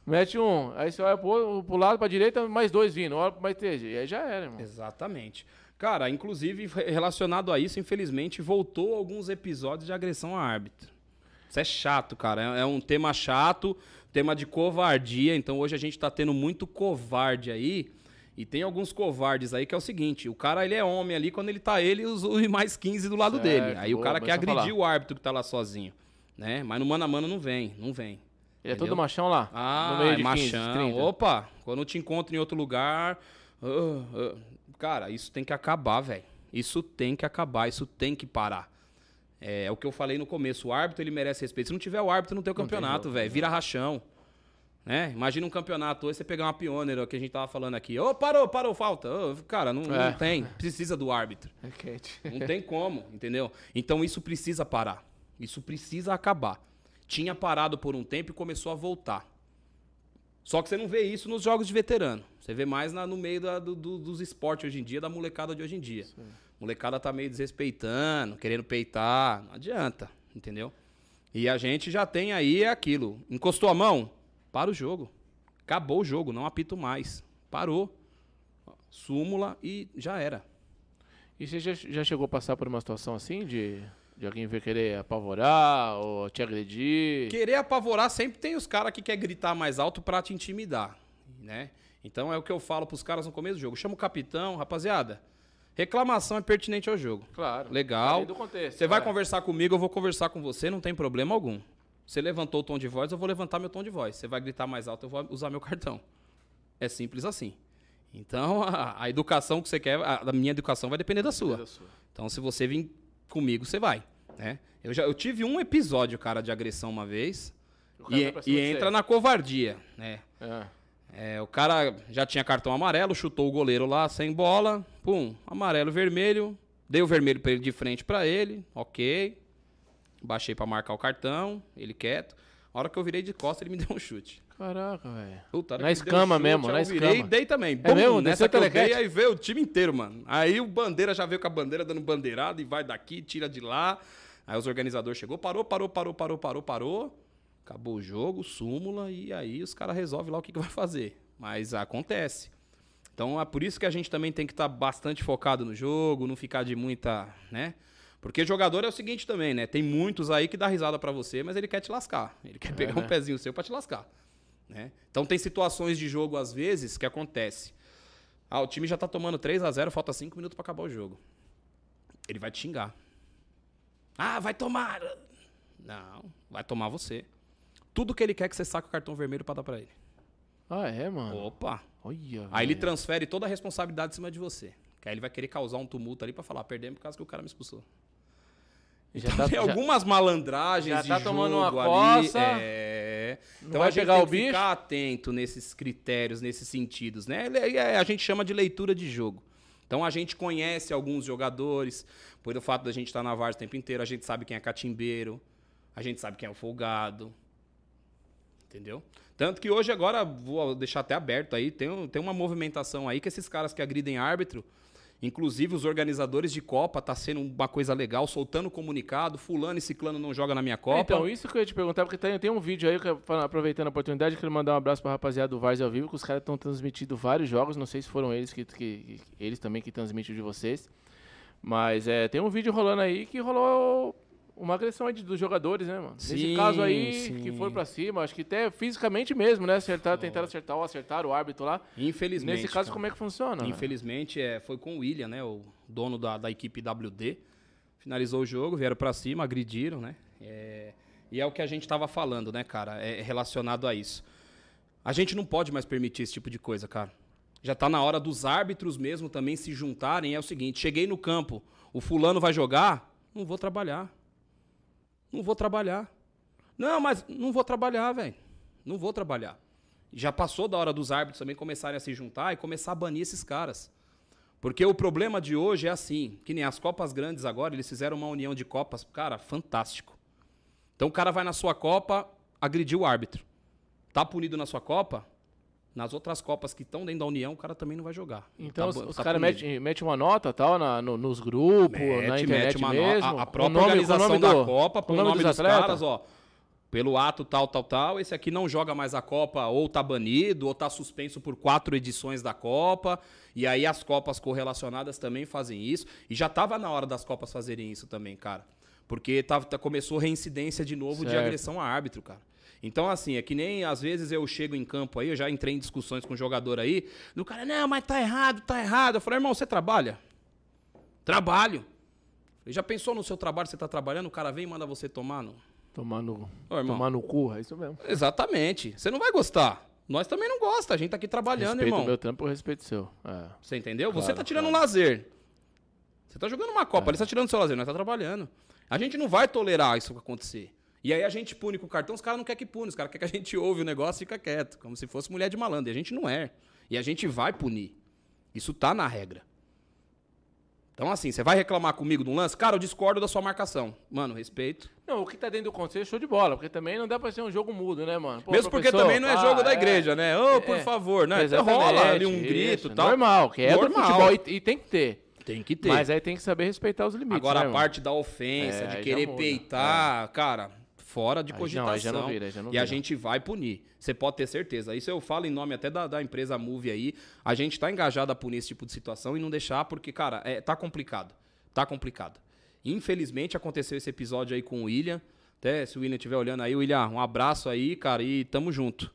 mete um. Aí você olha pro, pro lado, pra direita, mais dois vindo. Olha mais três. E aí já era, irmão. Exatamente. Cara, inclusive, relacionado a isso, infelizmente, voltou alguns episódios de agressão a árbitro. Isso é chato, cara. É é um tema chato, tema de covardia. Então hoje a gente tá tendo muito covarde aí. E tem alguns covardes aí que é o seguinte: o cara ele é homem ali quando ele tá ele os os mais 15 do lado Certo, dele. Aí o boa, cara bom quer falar. agredir o árbitro que tá lá sozinho. Né? Mas no mano a mano não vem, não vem. Ele é todo machão lá. Ah, no meio de 15, machão. 30. Opa, quando eu te encontro em outro lugar. ah, ah, cara, isso tem que acabar, velho. Isso tem que acabar, isso tem que parar. É, é o que eu falei no começo. O árbitro ele merece respeito. Se não tiver o árbitro, não tem o campeonato, velho. Vira rachão. Né? Imagina um campeonato hoje, você pegar uma pioneira que a gente tava falando aqui. Ô, parou, parou, falta. Ô, cara, não, É. não tem. Precisa do árbitro. Quente. Não tem como, entendeu? Então isso precisa parar. Isso precisa acabar. Tinha parado por um tempo e começou a voltar. Só que você não vê isso nos jogos de veterano. Você vê mais na- no meio da- do- do- dos esportes hoje em dia, da molecada de hoje em dia. Molecada tá meio desrespeitando, querendo peitar. Não adianta, entendeu? E a gente já tem aí aquilo. Encostou a mão? Para o jogo. Acabou o jogo, não apito mais. Parou. Súmula e já era. E você já, já chegou a passar por uma situação assim de, de alguém vir querer apavorar ou te agredir? Querer apavorar sempre tem os caras que quer gritar mais alto pra te intimidar, né? Então é o que eu falo pros caras no começo do jogo. Chama o capitão, rapaziada. Reclamação é pertinente ao jogo. Claro. Legal. Você vai é. conversar comigo, eu vou conversar com você, não tem problema algum. Você levantou o tom de voz, eu vou levantar meu tom de voz. Você vai gritar mais alto, eu vou usar meu cartão. É simples assim. Então, a, a educação que você quer, a, a minha educação vai depender da sua. Da sua. Então, se você vir comigo, você vai. Né? Eu, já, eu tive um episódio, cara, de agressão uma vez. E, e você. entra na covardia, né? É. É, o cara já tinha cartão amarelo, chutou o goleiro lá sem bola, pum, amarelo, vermelho, dei o vermelho pra ele de frente pra ele, ok. Baixei pra marcar o cartão, ele quieto. A hora que eu virei de costa, ele me deu um chute. Caraca, velho. Na um escama chute, mesmo, na eu virei escama. e dei também. É mesmo? Nessa que eu dei, aí veio o time inteiro, mano. Aí o bandeira já veio com a bandeira dando bandeirada e vai daqui, tira de lá. Aí os organizadores chegou, parou, parou, parou, parou, parou, parou. Acabou o jogo, súmula, e aí os caras resolvem lá o que, que vai fazer. Mas acontece. Então é por isso que a gente também tem que estar bastante focado no jogo, não ficar de muita, né? Porque jogador é o seguinte também, né? Tem muitos aí que dá risada pra você, mas ele quer te lascar. Ele quer pegar um né? pezinho seu pra te lascar. Né? Então tem situações de jogo, às vezes, que acontece. Ah, o time já tá tomando 3 a 0 falta 5 minutos pra acabar o jogo. Ele vai te xingar. Ah, vai tomar. Não, vai tomar você. Tudo que ele quer é que você saque o cartão vermelho pra dar pra ele. Ah, é, mano? Opa! Olha, Aí ele transfere toda a responsabilidade em cima de você. Que aí ele vai querer causar um tumulto ali pra falar, perdemos por causa que o cara me expulsou. Já Então, tá- tem já- algumas malandragens já de tá jogo tomando uma ali. coça, É. Então vai a gente pegar tem o que bicho. ficar atento nesses critérios, nesses sentidos, né? Ele- é- A gente chama de leitura de jogo. Então a gente conhece alguns jogadores, por o fato da gente estar na VAR o tempo inteiro, a gente sabe quem é catimbeiro, a gente sabe quem é o folgado. Entendeu? Tanto que hoje agora, vou deixar até aberto aí, tem, tem uma movimentação aí que esses caras que agridem árbitro, inclusive os organizadores de Copa, tá sendo uma coisa legal, soltando comunicado, fulano e ciclano não joga na minha Copa. Então, isso que eu ia te perguntar, porque tem, tem um vídeo aí, que aproveitando a oportunidade, que eu quero mandar um abraço pra rapaziada do Vars ao vivo, que os caras estão transmitindo vários jogos, não sei se foram eles que, que- eles também que transmitiram de vocês. Mas é, tem um vídeo rolando aí que rolou uma agressão aí dos jogadores, né, mano? Nesse Sim, caso aí, sim. que foi pra cima, acho que até fisicamente mesmo, né? Acertar, tentaram acertar ou acertar o árbitro lá. Infelizmente. Nesse caso, cara. como é que funciona? Infelizmente, é, foi com o William, né? O dono da, da equipe WD. Finalizou o jogo, vieram pra cima, agrediram, né? É, e é o que a gente tava falando, né, cara? É relacionado a isso. A gente não pode mais permitir esse tipo de coisa, cara. Já tá na hora dos árbitros mesmo também se juntarem. É o seguinte: cheguei no campo, o fulano vai jogar? Não vou trabalhar. Não vou trabalhar. Não, mas não vou trabalhar, velho. Não vou trabalhar. Já passou da hora dos árbitros também começarem a se juntar e começar a banir esses caras. Porque o problema de hoje é assim, que nem as Copas Grandes agora, eles fizeram uma união de Copas, cara, fantástico. Então o cara vai na sua Copa, agrediu o árbitro. Tá punido na sua Copa, nas outras Copas que estão dentro da União, o cara também não vai jogar. Então tá, os, tá caras metem mete uma nota tal na, no- nos grupos, Mete, na mete internet uma mesmo. A, a própria nome- organização nome da do- Copa, põe o o nome, dos dos caras, ó. Pelo ato tal, tal, tal, esse aqui não joga mais a Copa, ou tá banido, ou tá suspenso por quatro edições da Copa. E aí as Copas correlacionadas também fazem isso. E já tava na hora das Copas fazerem isso também, cara. Porque tá- começou reincidência de novo de Certo. agressão a árbitro, cara. Então, assim, é que nem às vezes eu chego em campo aí, eu já entrei em discussões com o jogador aí, do cara, não, mas tá errado, tá errado. Eu falei, irmão, você trabalha? Trabalho. Falei, já pensou no seu trabalho, você tá trabalhando, o cara vem e manda você tomar no. Tomar no, Ô, irmão. tomar no cu, é isso mesmo. Exatamente. Você não vai gostar. Nós também não gosta, a gente tá aqui trabalhando, respeito irmão. o meu trampo, eu respeito seu. É. Você entendeu? você Claro, tá tirando claro. um lazer. Você tá jogando uma Copa, É. ele tá tirando seu lazer, nós tá trabalhando. A gente não vai tolerar isso acontecer. E aí a gente pune com o cartão, os caras não querem que pune, os caras querem que a gente ouve o negócio e fica quieto, como se fosse mulher de malandro. E a gente não é. E a gente vai punir. Isso tá na regra. Então, assim, você vai reclamar comigo de um lance? Cara, eu discordo da sua marcação. Mano, respeito. Não, o que tá dentro do contexto é show de bola, porque também não dá pra ser um jogo mudo, né, mano? Pô, Mesmo porque também não é jogo da é, igreja, né? Ô, por é. favor, né? Rola ali um grito e tal. Normal, que é Normal. do futebol e, e tem que ter. Tem que ter. Mas aí tem que saber respeitar os limites. Agora né, a parte da ofensa, É, de querer peitar, cara, fora de Aí cogitação. não vira, e a vira. gente vai punir. Você pode ter certeza. Isso eu falo em nome até da, da empresa Move aí. A gente tá engajado a punir esse tipo de situação e não deixar, porque, cara, é, tá complicado. Tá complicado. Infelizmente aconteceu esse episódio aí com o William. Até se o William estiver olhando aí, William, um abraço aí, cara, e tamo junto.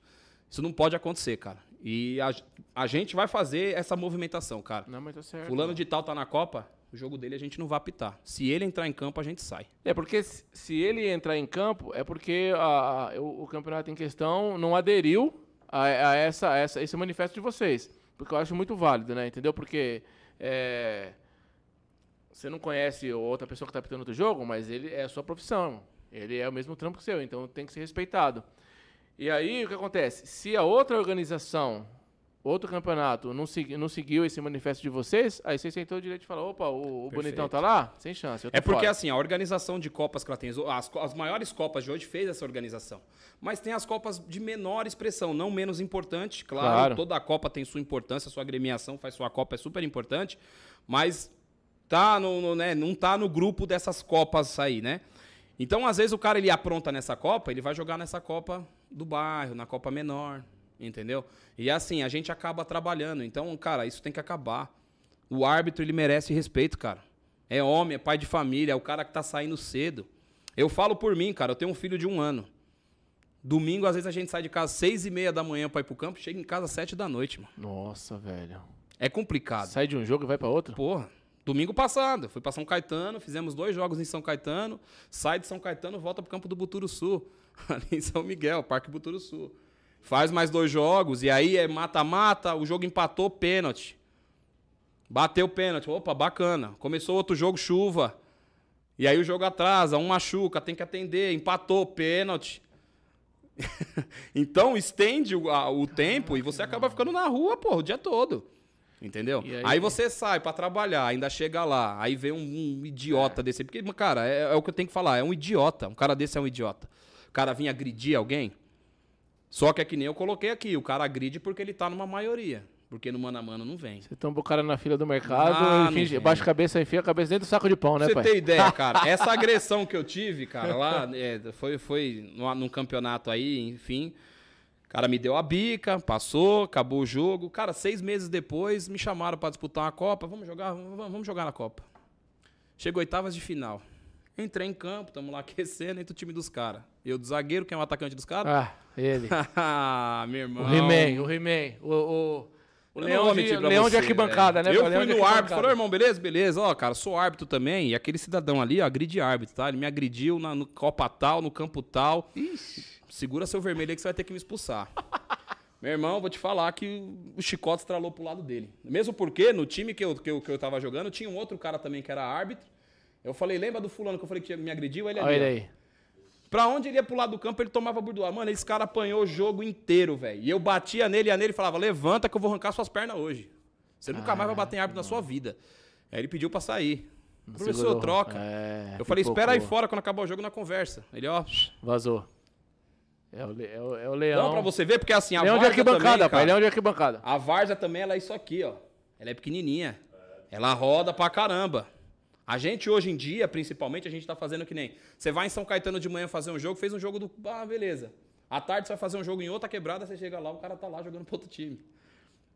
Isso não pode acontecer, cara. E a, a gente vai fazer essa movimentação, cara. Não, mas tá certo. Fulano de tal tá na Copa, o jogo dele a gente não vai apitar. Se ele entrar em campo, a gente sai. É porque se ele entrar em campo, é porque a- a- o, o campeonato em questão não aderiu a, a essa, essa, esse manifesto de vocês. Porque eu acho muito válido, né? Entendeu? Porque é, você não conhece outra pessoa que está apitando outro jogo, mas ele é a sua profissão. Ele é o mesmo trampo que seu, então tem que ser respeitado. E aí, o que acontece? Se a outra organização, outro campeonato, não, segui, não seguiu esse manifesto de vocês, aí vocês têm todo o direito de falar, opa, o, o Bonitão tá lá? Sem chance, É porque fora. assim, a organização de Copas que ela tem, as, as maiores Copas de hoje fez essa organização. Mas tem as Copas de menor expressão, não menos importante, claro, Claro. Toda a Copa tem sua importância, sua agremiação faz sua Copa, é super importante. Mas tá no, no, né, não tá no grupo dessas Copas aí, né? Então, às vezes, o cara ele apronta nessa Copa, ele vai jogar nessa Copa do bairro, na Copa menor, entendeu? E assim, a gente acaba trabalhando. Então, cara, isso tem que acabar. O árbitro, ele merece respeito, cara. É homem, é pai de família, é o cara que tá saindo cedo. Eu falo por mim, cara, eu tenho um filho de um ano. Domingo, às vezes, a gente sai de casa às seis e meia da manhã pra ir pro campo, chega em casa às sete da noite, mano. Nossa, velho. É complicado. Sai de um jogo e vai pra outro? Porra, domingo passado, fui pra São Caetano, fizemos dois jogos em São Caetano, sai de São Caetano, volta pro campo do Buturo Sul, ali em São Miguel, Parque Buturo Sul. Faz mais dois jogos, e aí é mata-mata, o jogo empatou, pênalti. Bateu pênalti, opa, bacana. Começou outro jogo, chuva. E aí o jogo atrasa, um machuca, tem que atender, empatou, pênalti. então estende o, a- o tempo e você acaba ficando na rua, porra, o dia todo. Entendeu? Aí... aí- você sai pra trabalhar, ainda chega lá, aí vem um, um idiota desse. Porque, cara, é, é o que eu tenho que falar, é um idiota. Um cara desse é um idiota. O cara vinha agredir alguém. Só que é que nem eu coloquei aqui, o cara agride porque ele tá numa maioria. Porque no mano a mano não vem. Você tomba o cara na fila do mercado Ah, finge, baixa a cabeça e enfia a cabeça dentro do saco de pão, né, você pai? ter ideia, cara, essa agressão que eu tive, cara, lá, é, foi, foi num campeonato aí, enfim. O cara me deu a bica, passou, acabou o jogo. Cara, seis meses depois, me chamaram pra disputar uma Copa. Vamos jogar, vamos, vamos jogar na Copa. Chegou oitavas de final. Entrei em campo, tamo lá aquecendo, entra o time dos caras. Eu do zagueiro, quem é o atacante dos caras? Ah, ele. Ah, meu irmão. O He-Man, o He-Man. O, o, o leão, vou de, leão de arquibancada, né? velho. Eu? Leão fui de no árbitro, arquibancada. falou, irmão, beleza, beleza. Ó, cara, sou árbitro também. E aquele cidadão ali, ó, agride árbitro, tá? Ele me agrediu na, no Copa tal, no campo tal. Segura seu vermelho aí que você vai ter que me expulsar. Meu irmão, vou te falar que o chicote estralou pro lado dele. Mesmo porque no time que eu, que, eu, que eu tava jogando, tinha um outro cara também que era árbitro. Eu falei, lembra do fulano que eu falei que me agrediu? Ele Olha ali. ele ó. Pra onde ele ia pro lado do campo, ele tomava burdoar. Mano, esse cara apanhou o jogo inteiro, velho. E eu batia nele, ia nele e falava, levanta que eu vou arrancar suas pernas hoje. Você nunca mais vai bater em árbitro na sua vida. Aí ele pediu pra sair. Professor, Segurou. troca. É, eu falei, espera aí fora quando acabar o jogo na conversa. Ele, ó, Vazou. É o, é o, é o leão. não pra você ver, porque assim, a Leão de várzea arquibancada, também, pai. Leão de arquibancada. A várzea também, ela é isso aqui, ó. Ela é pequenininha. Ela roda pra caramba. A gente hoje em dia, principalmente, a gente tá fazendo que nem. Você vai em São Caetano de manhã fazer um jogo, fez um jogo do. Ah, beleza. À tarde você vai fazer um jogo em outra quebrada, você chega lá, o cara tá lá jogando pro outro time.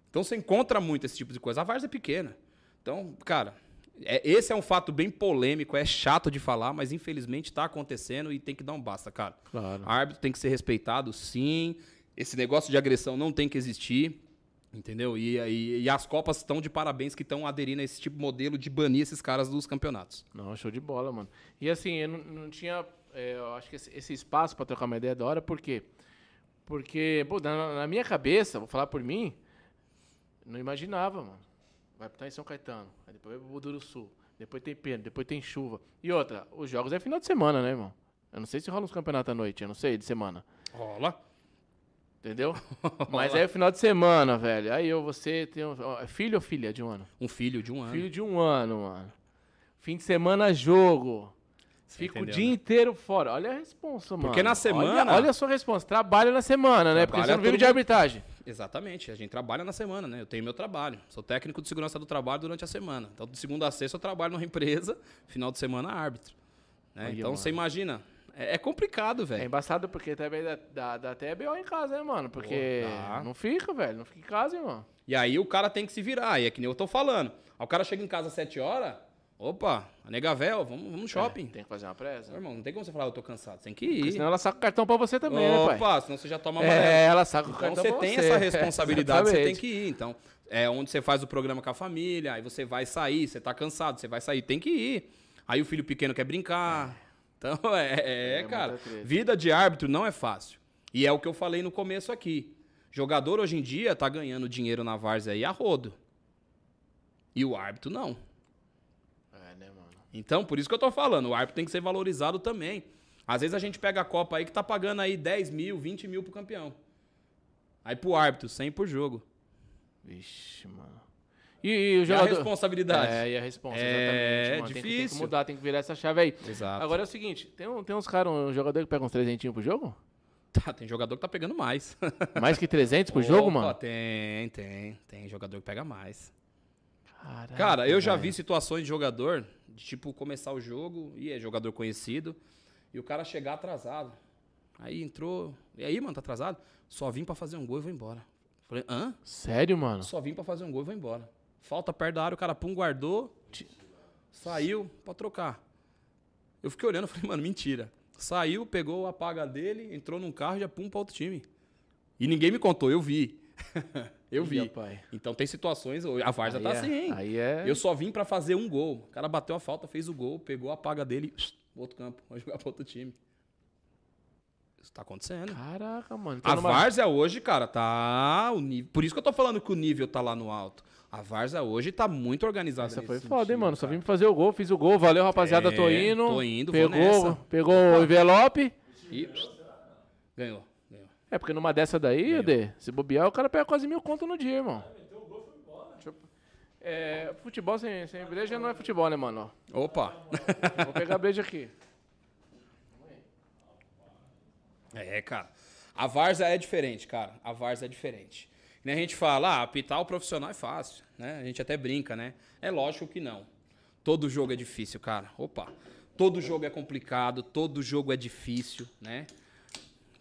Então você encontra muito esse tipo de coisa. A várzea é pequena. Então, cara, é- esse é um fato bem polêmico, é chato de falar, mas infelizmente tá acontecendo e tem que dar um basta, cara. Claro. Árbitro tem que ser respeitado, sim. Esse negócio de agressão não tem que existir. Entendeu? E, e, e as Copas estão de parabéns que estão aderindo a esse tipo de modelo de banir esses caras dos campeonatos. Não, show de bola, mano. E assim, eu não, não tinha. é, eu acho que esse, esse espaço pra trocar uma ideia é da hora, por quê? Porque, pô, na, na minha cabeça, vou falar por mim, não imaginava, mano. Vai estar em São Caetano, aí depois vai pro Sul, depois tem pena, depois tem chuva. E outra, os jogos é final de semana, né, irmão? Eu não sei se rola uns campeonatos à noite, eu não sei, de semana. Rola. Entendeu? Mas aí é final de semana, velho. Aí eu, você tem um, é filho ou filha de um ano? Um filho de um ano. Filho de um ano, mano. Fim de semana, jogo. Você Fica o entendeu, dia né? inteiro fora. Olha a responsa, mano. Porque na semana- Olha, olha a sua responsa. Trabalha na semana, né? Porque você não vive todo de arbitragem. Exatamente. A gente trabalha na semana, né? Eu tenho meu trabalho. Sou técnico de segurança do trabalho durante a semana. Então, de segunda a sexta, eu trabalho numa empresa. Final de semana, árbitro. né? Olha, Então, mano. você imagina. É, é complicado, É velho. embaçado porque também dá, dá, dá até BO em casa, né, mano? Porque Pô, não fica, velho. Não fica em casa, irmão. E aí o cara tem que se virar. E é que nem eu tô falando. Aí o cara chega em casa às 7 horas. Opa, a negavel, vamos, vamos no shopping. Tem que fazer uma presa. Meu irmão, não tem como você falar, eu tô cansado. Você tem que Porque ir. senão ela saca o cartão pra você também, né, pai? Opa, senão você já toma amarelo. É, ela saca o Então cartão você pra tem você. essa responsabilidade, você tem que ir. Então, é onde você faz o programa com a família, aí você vai sair, você tá cansado, você vai sair, tem que ir. Aí o filho pequeno quer brincar. Então, é, é, É cara, muita treta. vida de árbitro não é fácil. E é o que eu falei no começo aqui. Jogador hoje em dia tá ganhando dinheiro na várzea aí a rodo. E o árbitro não. É, né, mano? Então, por isso que eu tô falando, o árbitro tem que ser valorizado também. Às vezes a gente pega a Copa aí que tá pagando aí 10 mil, 20 mil pro campeão. Aí pro árbitro, 100 por jogo. Vixe, mano. E, e o E a jogador... responsabilidade. É, e a responsa, É, exatamente. mano. Tem que- Tem que, difícil. mudar, tem que virar essa chave aí. Exato. Agora é o seguinte, tem, um, tem uns caras, um jogador que pega uns 300 pro jogo? Tá, tem jogador que tá pegando mais. Mais que 300 pro jogo, Opa, mano? Tem, tem. Tem jogador que pega mais. Caraca, Cara, eu já vi situações de jogador, de tipo, começar o jogo, e é jogador conhecido, e o cara chegar atrasado. Aí entrou. E aí, mano, tá atrasado? Só vim pra fazer um gol e vou embora. Falei, hã? Sério, mano? Só vim pra fazer um gol e vou embora. Falta perto da área, o cara pum, guardou, saiu pra trocar. Eu fiquei olhando falei, mano, mentira. Saiu, pegou a paga dele, entrou num carro e já pum pra outro time. E ninguém me contou, eu vi. eu vi. rapaz. Então tem situações, a Várzea Aí tá é- assim. Aí é... Eu só vim pra fazer um gol. O cara bateu a falta, fez o gol, pegou a paga dele, outro campo, vai jogar pra outro time. Isso tá acontecendo. Caraca, mano. Então A numa- Várzea hoje, cara, tá. O nível... Por isso que eu tô falando que o nível tá lá no alto. A Várzea hoje tá muito organizada. Essa foi sentido, foda, hein, mano? Só cara. vim fazer o gol, fiz o gol. Valeu, rapaziada, É, tô indo. tô indo, pegou, pegou o envelope. E... Ganhou, ganhou. É, porque numa dessa daí, Ade, se bobear, o cara pega quase mil conto no dia, irmão. É, futebol sem, sem breja não é futebol, né, mano? Opa! Vou pegar a breja aqui. É, cara. A Várzea é diferente, cara. A Várzea é diferente. Nem a gente fala, ah, apitar o profissional é fácil, né? A gente até brinca, né? É lógico que não. Todo jogo é difícil, cara. Opa. Todo jogo é complicado, todo jogo é difícil, né?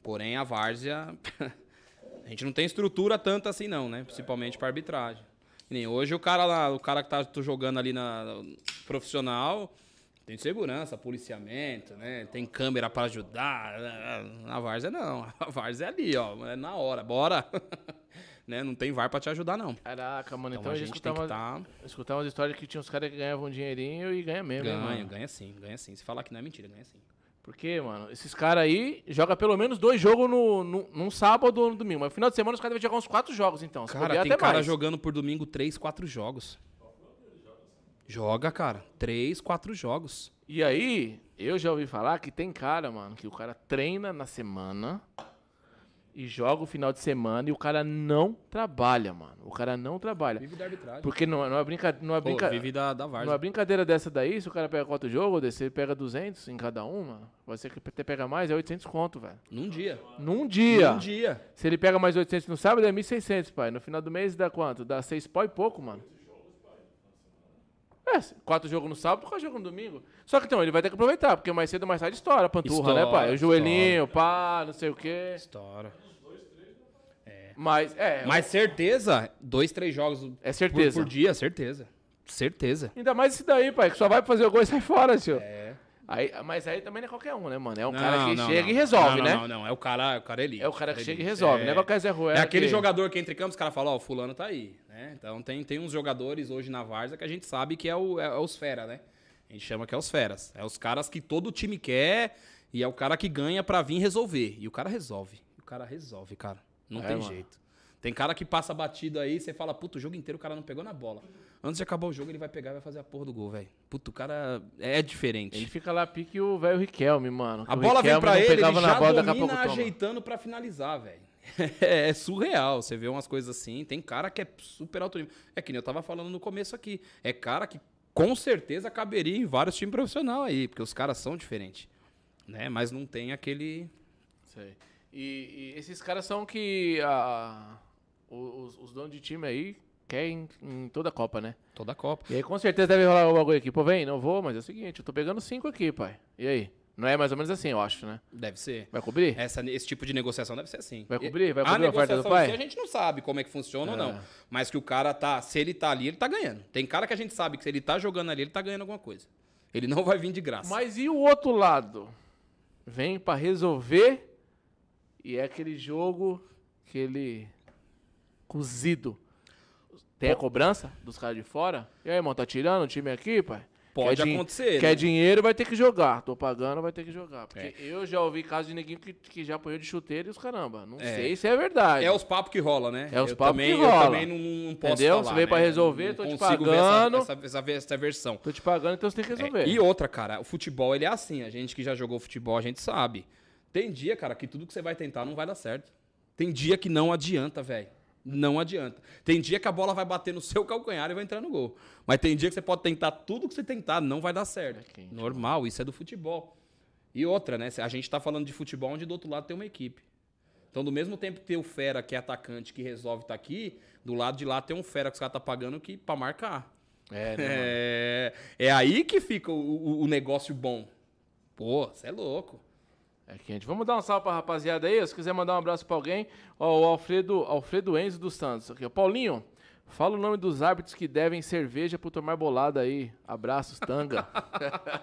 Porém, a Várzea... a gente não tem estrutura tanto assim, não, né? Principalmente para arbitragem. Nem hoje o cara lá, o cara que tá jogando ali na profissional, tem segurança, policiamento, né? Tem câmera para ajudar. Na Várzea não. A Várzea é ali, ó. É na hora. Bora. né? Não tem VAR para te ajudar, não. Caraca, mano. Então, Então, a gente tem que escutava, estar... escutava umas histórias que tinha uns caras que ganhavam um dinheirinho e ganha mesmo, Ganha, mano? ganha sim, ganha sim. Se falar que não é mentira, ganha sim. Porque, mano, esses caras aí jogam pelo menos dois jogos no, no, num sábado ou no domingo. Mas no final de semana os caras devem jogar uns quatro jogos, então. Se Cara, tem até cara mais. jogando por domingo três, quatro jogos. Joga, cara. Três, quatro jogos. E aí, eu já ouvi falar que tem cara, mano, que o cara treina na semana e joga o final de semana e o cara não trabalha, mano. O cara não trabalha. Vive da arbitragem. Porque não, é- não é brincadeira. Não é Pô, brinca... vive da, da Numa Várzea. brincadeira dessa daí, se o cara pega quatro jogos, ele pega 200 em cada um, mano. Você que até pega mais, é 800 conto, velho. Num dia. Num dia. Num dia. Se ele pega mais 800 no sábado, é 1.600, pai. No final do mês dá quanto? Dá seis pau e pouco, mano. É, quatro jogos no sábado, quatro jogos no domingo. Só que então, ele vai ter que aproveitar, porque mais cedo ou mais tarde estoura a panturra, né, pai? Estoura, O joelhinho, pá, não sei o quê. Estoura. Mas, é, Mas certeza, dois, três jogos é por, certeza. por dia, certeza. Certeza. Ainda mais esse daí, pai, que só vai fazer o gol e sai fora, senhor. É. Aí, mas aí também não é qualquer um, né, mano? É um Não, cara que não, chega não. e resolve, né? Não, não. É o cara, o cara elite. É o cara que chega e resolve, É. não é qualquer Zé Ruela É aquele que- jogador que entra em campo, os caras falam, ó, o fulano tá aí, né? Então tem, tem uns jogadores hoje na Várzea que a gente sabe que é, o, é, é os fera, né? A gente chama que é os feras. É os caras que todo time quer e é o cara que ganha pra vir resolver. E o cara resolve. O cara resolve, cara. Não É, tem mano. jeito. Tem cara que passa batido aí, você fala, puto, o jogo inteiro o cara não pegou na bola. Antes de acabar o jogo, ele vai pegar e vai fazer a porra do gol, velho. Puto, o cara é diferente. Ele fica lá pique o velho Riquelme, mano. A bola vem Riquelme pra não ele, ele já bola, domina ajeitando pra finalizar, velho. É surreal, você vê umas coisas assim. Tem cara que é super alto nível. É que nem eu tava falando no começo aqui. É cara que com certeza caberia em vários times profissionais aí, porque os caras são diferentes. Né? Mas não tem aquele. Sei. E, e esses caras são que a- os, os donos de time aí querem em toda a Copa, né? Toda a Copa. E aí com certeza deve rolar o bagulho aqui. Pô, vem, não vou, mas é o seguinte, eu tô pegando cinco aqui, pai. E aí? Não é mais ou menos assim, eu acho, né? Deve ser. Vai cobrir? Essa, esse tipo de negociação deve ser assim. Vai cobrir? Vai a cobrir a oferta do pai? si, a gente não sabe como é que funciona ou É. não. Mas que o cara tá. Se ele tá ali, ele tá ganhando. Tem cara que a gente sabe que se ele tá jogando ali, ele tá ganhando alguma coisa. Ele não vai vir de graça. Mas e o outro lado? Vem pra resolver e é aquele jogo, aquele cozido. Tem a cobrança dos caras de fora? E aí, irmão, tá tirando o time aqui, pai? Pode Quer acontecer, Quer né? dinheiro, vai ter que jogar. Tô pagando, vai ter que jogar. Porque É. eu já ouvi casos de neguinho que, que já apanhou de chuteiro e os caramba. Não É. sei se é verdade. É os papos que rola, né? É os eu papos que Eu rola. também não, não posso Entendeu? falar, Você veio né? pra resolver, Não tô te pagando. Essa, essa, essa, essa versão. Tô te pagando, então você tem que resolver. É, e outra, cara, o futebol, ele é assim. A gente que já jogou futebol, a gente sabe. Tem dia, cara, que tudo que você vai tentar não vai dar certo. Tem dia que não adianta, velho. Não adianta. Tem dia que a bola vai bater no seu calcanhar e vai entrar no gol. Mas tem dia que você pode tentar tudo que você tentar, não vai dar certo. É. Normal, isso é do futebol. E outra, né? A gente tá falando de futebol onde do outro lado tem uma equipe. Então, do mesmo tempo que tem o fera que é atacante, que resolve estar aqui, do lado de lá tem um fera que os caras tá pagando que para marcar. É, né? É, é aí que fica o, o- o negócio bom. Pô, você é louco. É quente. Vamos dar um salve pra rapaziada aí. Se quiser mandar um abraço pra alguém, ó, o Alfredo, Alfredo Enzo dos Santos. Aqui, ó. Paulinho, fala o nome dos árbitros que devem cerveja por tomar bolada aí. Abraços, tanga.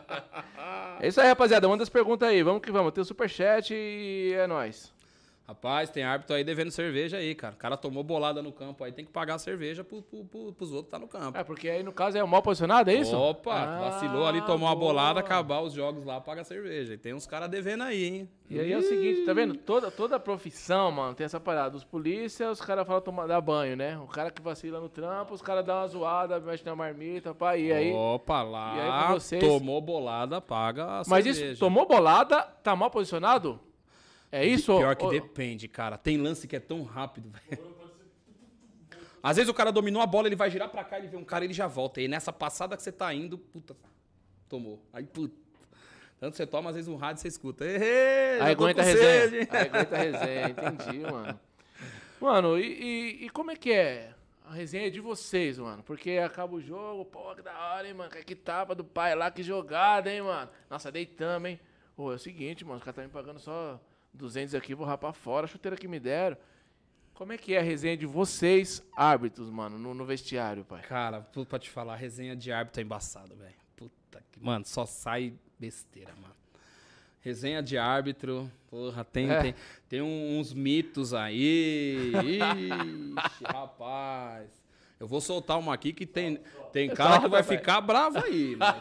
é isso aí, rapaziada. Manda as perguntas aí. Vamos que vamos. Tem o superchat e é nóis. Rapaz, tem árbitro aí devendo cerveja aí, cara. O cara tomou bolada no campo aí, tem que pagar a cerveja pro, pro, pro, pros outros que tá no campo. É, porque aí no caso é o mal posicionado, é isso? Opa, Ah, vacilou ali, tomou uma bolada, boa. acabar os jogos lá, paga a cerveja. E tem uns caras devendo aí, hein? E aí é o seguinte, tá vendo? Toda, toda profissão, mano, tem essa parada. Os polícia, os caras falam tomar dar banho, né? O cara que vacila no trampo, os caras dão uma zoada, mexe na marmita, pá, e aí. Opa, e lá, aí vocês- tomou bolada, paga a Mas cerveja. isso, tomou bolada, tá mal posicionado? É isso? Pior que ou- depende, cara. Tem lance que é tão rápido, velho. Às vezes o cara dominou a bola, ele vai girar pra cá, ele vê um cara, ele já volta. E nessa passada que você tá indo, puta, tomou. Aí, puta. Tanto você toma, às vezes um rádio você escuta. Ei, Aí aguenta a resenha. sede. Aí aguenta a resenha, entendi, mano. Mano, e, e- e como é que é a resenha de vocês, mano? Porque acaba o jogo, pô, que da hora, hein, mano? Que tapa do pai lá, que jogada, hein, mano? Nossa, deitamos, hein? Pô, é o seguinte, mano, os caras tá me pagando só 200 aqui, vou rapar fora a chuteira que me deram. Como é que é a resenha de vocês, árbitros, mano, no, no vestiário, pai? Cara, pu- pra te falar, a resenha de árbitro é embaçado, velho. Puta que. Mano, só sai besteira, mano. Resenha de árbitro, porra, tem, É. tem, tem uns mitos aí. Ixi, rapaz. Eu vou soltar uma aqui que tem, tem cara que vai ficar bravo aí. Mas...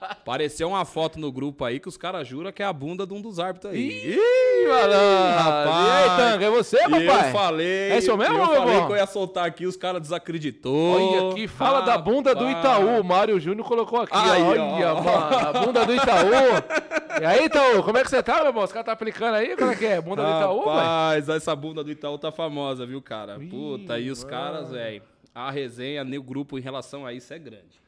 Apareceu uma foto no grupo aí que os caras juram que é a bunda de um dos árbitros aí. Ih, malandro! rapaz. E aí, Tanga, é você, E papai? eu falei. É isso mesmo, eu falei irmão? que eu ia soltar aqui, os caras desacreditou. Olha aqui, fala da bunda do Rapaz. Itaú. O Mário Júnior colocou aqui. Aí, ó. ó. Olha, mano, a bunda do Itaú. E aí, Itaú, como é que você tá, meu irmão? Os caras tá aplicando aí? Como é que é? Bunda do Itaú, pai? Rapaz, essa bunda do Itaú tá famosa, viu, cara? Ih, Puta, e os mano. caras, velho. A resenha no grupo em relação a isso é grande.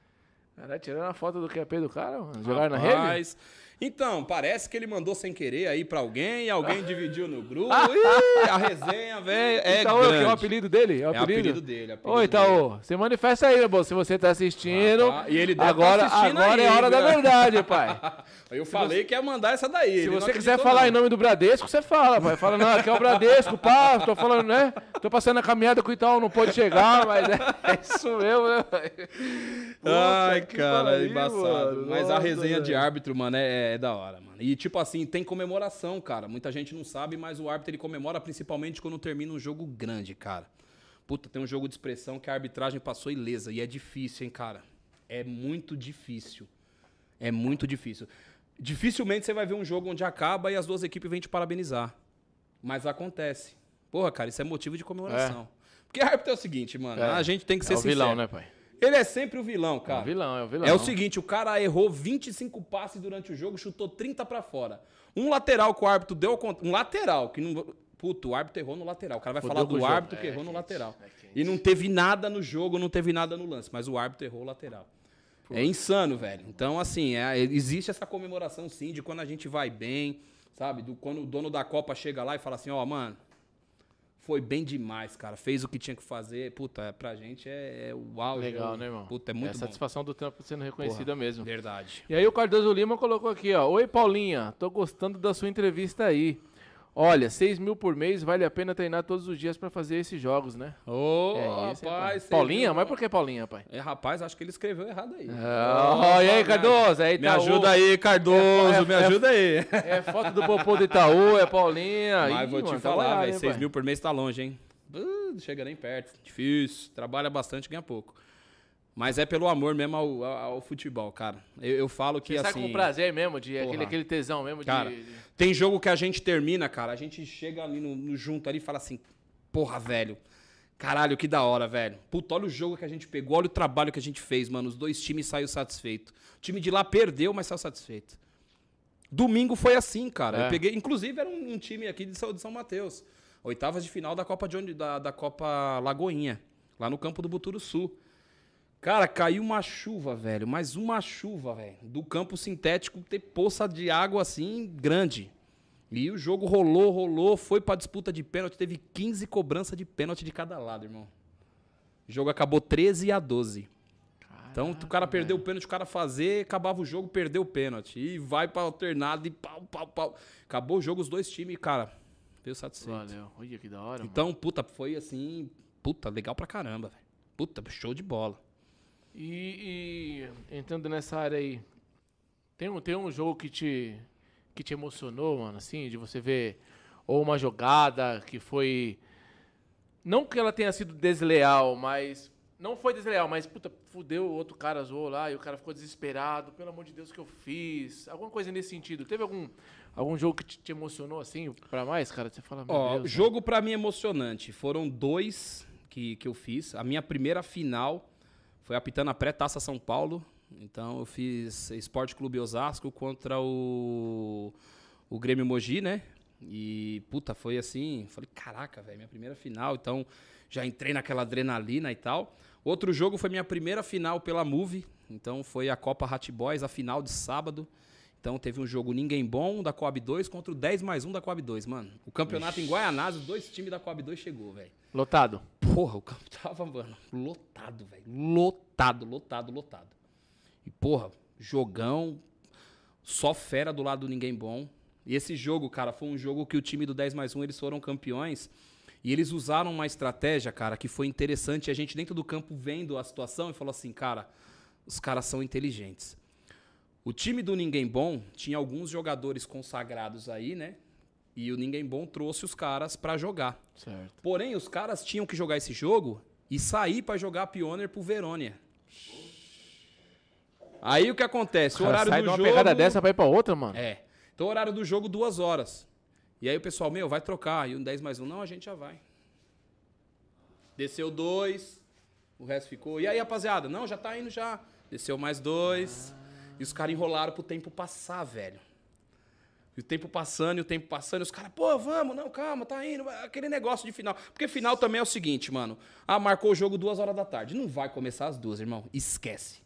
Caralho, tirando a foto do QP do cara, mano. Jogaram na rede? Então, parece que ele mandou sem querer aí pra alguém, alguém dividiu no grupo. Ih, a resenha, velho, é Itaú é o que? grande. É o apelido dele? É o É o apelido, apelido dele, é apelido Ô, Itaú, você manifesta aí, meu. Se você tá assistindo. Rapaz, e ele deve agora tá assistindo agora aí, é hora da viu? verdade, pai. Eu falei que ia mandar essa daí. Se você quiser falar não. em nome do Bradesco, você fala, pai. Fala, não, aqui é o Bradesco, pá, tô falando, né? Tô passando a caminhada com o Itaú, não pode chegar, mas é, é isso mesmo, né, pai? Ai, cara, é pariu, embaçado. mano. Mas a Nossa, resenha de velho. árbitro, mano, é, é da hora, mano. E tipo assim, tem comemoração, cara. Muita gente não sabe, mas o árbitro ele comemora principalmente quando termina um jogo grande, cara. Puta, tem um jogo de expressão que a arbitragem passou ilesa. E é difícil, hein, cara. É muito difícil. É muito difícil. Dificilmente você vai ver um jogo onde acaba e as duas equipes vêm te parabenizar. Mas acontece. Porra, cara, isso é motivo de comemoração. Porque árbitro é o seguinte, mano. É. A gente tem que ser É o vilão, sincero. né, pai? Ele é sempre o vilão, É cara. o vilão, é o vilão. É o seguinte, o cara errou 25 passes durante o jogo, chutou 30 pra fora. Um lateral que o árbitro deu. Um lateral, que não. Puto, o árbitro errou no lateral. O cara vai Fudeu falar do jogo. árbitro que É, errou no quente, lateral. é. E não teve nada no jogo, não teve nada no lance. Mas o árbitro errou o lateral. É insano, velho. Então, assim, é- existe essa comemoração, sim, de quando a gente vai bem, sabe? Do, quando o dono da Copa chega lá e fala assim, ó, mano, foi bem demais, cara. Fez o que tinha que fazer. Puta, pra gente é, é auge. Legal, é o- né, irmão? Puta, é É muito a bom. satisfação do trampo sendo reconhecida Porra, mesmo. Verdade. E aí o Cardoso Lima colocou aqui, ó. Oi, Paulinha, tô gostando da sua entrevista aí. Olha, 6 mil por mês vale a pena treinar todos os dias pra fazer esses jogos, né? Ô, É hein, pai? rapaz. você Paulinha? Mas por que Paulinha, pai? É, rapaz, acho que ele escreveu errado aí. Ah, e aí, Cardoso? Aí Me tá ajuda aí, Cardoso, É, é, me é, ajuda aí. É foto do Popô do Itaú, é Paulinha. Mas Ih, vou te mano, tá falar, hein, 6 pai? mil por mês tá longe, hein? Uh, não chega nem perto, difícil, trabalha bastante, ganha pouco. Mas é pelo amor mesmo ao, ao- ao futebol, cara. Eu, eu falo que Você sai assim... com prazer mesmo, de aquele, Porra. aquele tesão mesmo Cara, de... tem jogo que a gente termina, cara, a gente chega ali no, no junto ali e fala assim, porra, velho, caralho, que da hora, velho. Puta, olha o jogo que a gente pegou, olha o trabalho que a gente fez, mano. Os dois times saíram satisfeitos. O time de lá perdeu, mas saiu satisfeito. Domingo foi assim, cara. É. Eu peguei, inclusive era um, um time aqui de São, de São Mateus. Oitavas de final da Copa de onde, da, da Copa Lagoinha, lá no campo do Buturo Sul. Cara, caiu uma chuva, velho. Mais uma chuva, velho. Do campo sintético ter poça de água assim grande. E o jogo rolou, rolou, foi pra disputa de pênalti. Teve 15 cobranças de pênalti de cada lado, irmão. O jogo acabou 13 a 12. Então, o cara perdeu o pênalti, o cara fazer, acabava o jogo, perdeu o pênalti. E vai pra alternado e pau, pau, pau. Acabou o jogo, os dois times, cara, veio satisfeito. Valeu. Olha que da hora, mano. Então, puta, foi assim, puta, legal pra caramba, velho. Puta, show de bola. E, e entrando nessa área aí, tem um, tem um jogo que te, que te emocionou, mano, assim, de você ver ou uma jogada que foi. Não que ela tenha sido desleal, mas. Não foi desleal, mas, puta, fudeu, o outro cara zoou lá e o cara ficou desesperado. Pelo amor de Deus, o que eu fiz? Alguma coisa nesse sentido. Teve algum, algum jogo que te, te emocionou, assim, pra mais, cara? Você fala, meu Ó, Deus. jogo pra mim emocionante. Foram dois que, que eu fiz. A minha primeira final foi apitando a pré-taça São Paulo. Então eu fiz Esporte Clube Osasco contra o, o Grêmio Mogi, né? E, puta, foi assim. Falei, caraca, velho, minha primeira final. Então já entrei naquela adrenalina e tal. Outro jogo foi minha primeira final pela Move. Então foi a Copa Hat Boys, a final de sábado. Então teve um jogo Ninguém Bom da Coab 2 contra o 10 mais 1 da Coab 2, mano. O campeonato em Guaianás, os dois times da Coab 2 chegou, velho. Lotado. Porra, o campo tava, mano, lotado, velho. Lotado, lotado, lotado. E, porra, jogão, só fera do lado do Ninguém Bom. E esse jogo, cara, foi um jogo que o time do 10 mais 1, eles foram campeões. E eles usaram uma estratégia, cara, que foi interessante. A gente dentro do campo vendo a situação e falou assim, cara, os caras são inteligentes. O time do Ninguém Bom tinha alguns jogadores consagrados aí, né? E o Ninguém Bom trouxe os caras pra jogar. Certo. Porém, os caras tinham que jogar esse jogo e sair pra jogar Pioneer pro Verônia. Aí o que acontece? O Cara, horário sai do de uma jogo. pegada dessa pra ir pra outra, mano. É. Então o horário do jogo, duas horas. E aí o pessoal, meu, vai trocar. E um 10 mais um, não, a gente já vai. Desceu dois, o resto ficou. E aí, rapaziada? Não, já tá indo já. Desceu mais dois. E os caras enrolaram pro tempo passar, velho. E o tempo passando, e o tempo passando, e os caras, pô, vamos, não, calma, tá indo. Aquele negócio de final. Porque final também é o seguinte, mano. Ah, marcou o jogo duas horas da tarde. Não vai começar às duas, irmão. Esquece.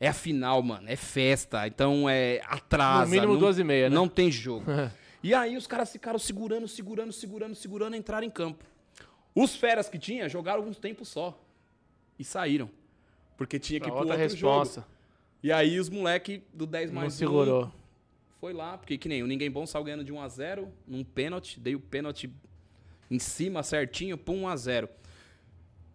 É a final, mano. É festa. Então é atrasa. No mínimo não, duas e meia, né? Não tem jogo. e aí os caras ficaram segurando, segurando, segurando, segurando, entraram em campo. Os feras que tinha jogaram um tempo só. E saíram. Porque tinha que Pra ir pro outra responsa. jogo. E aí os moleque do 10 Não mais um segurou. foi lá, porque que nem o Ninguém Bom saiu ganhando de 1 a 0 num pênalti, dei o pênalti em cima certinho, pum, 1 a 0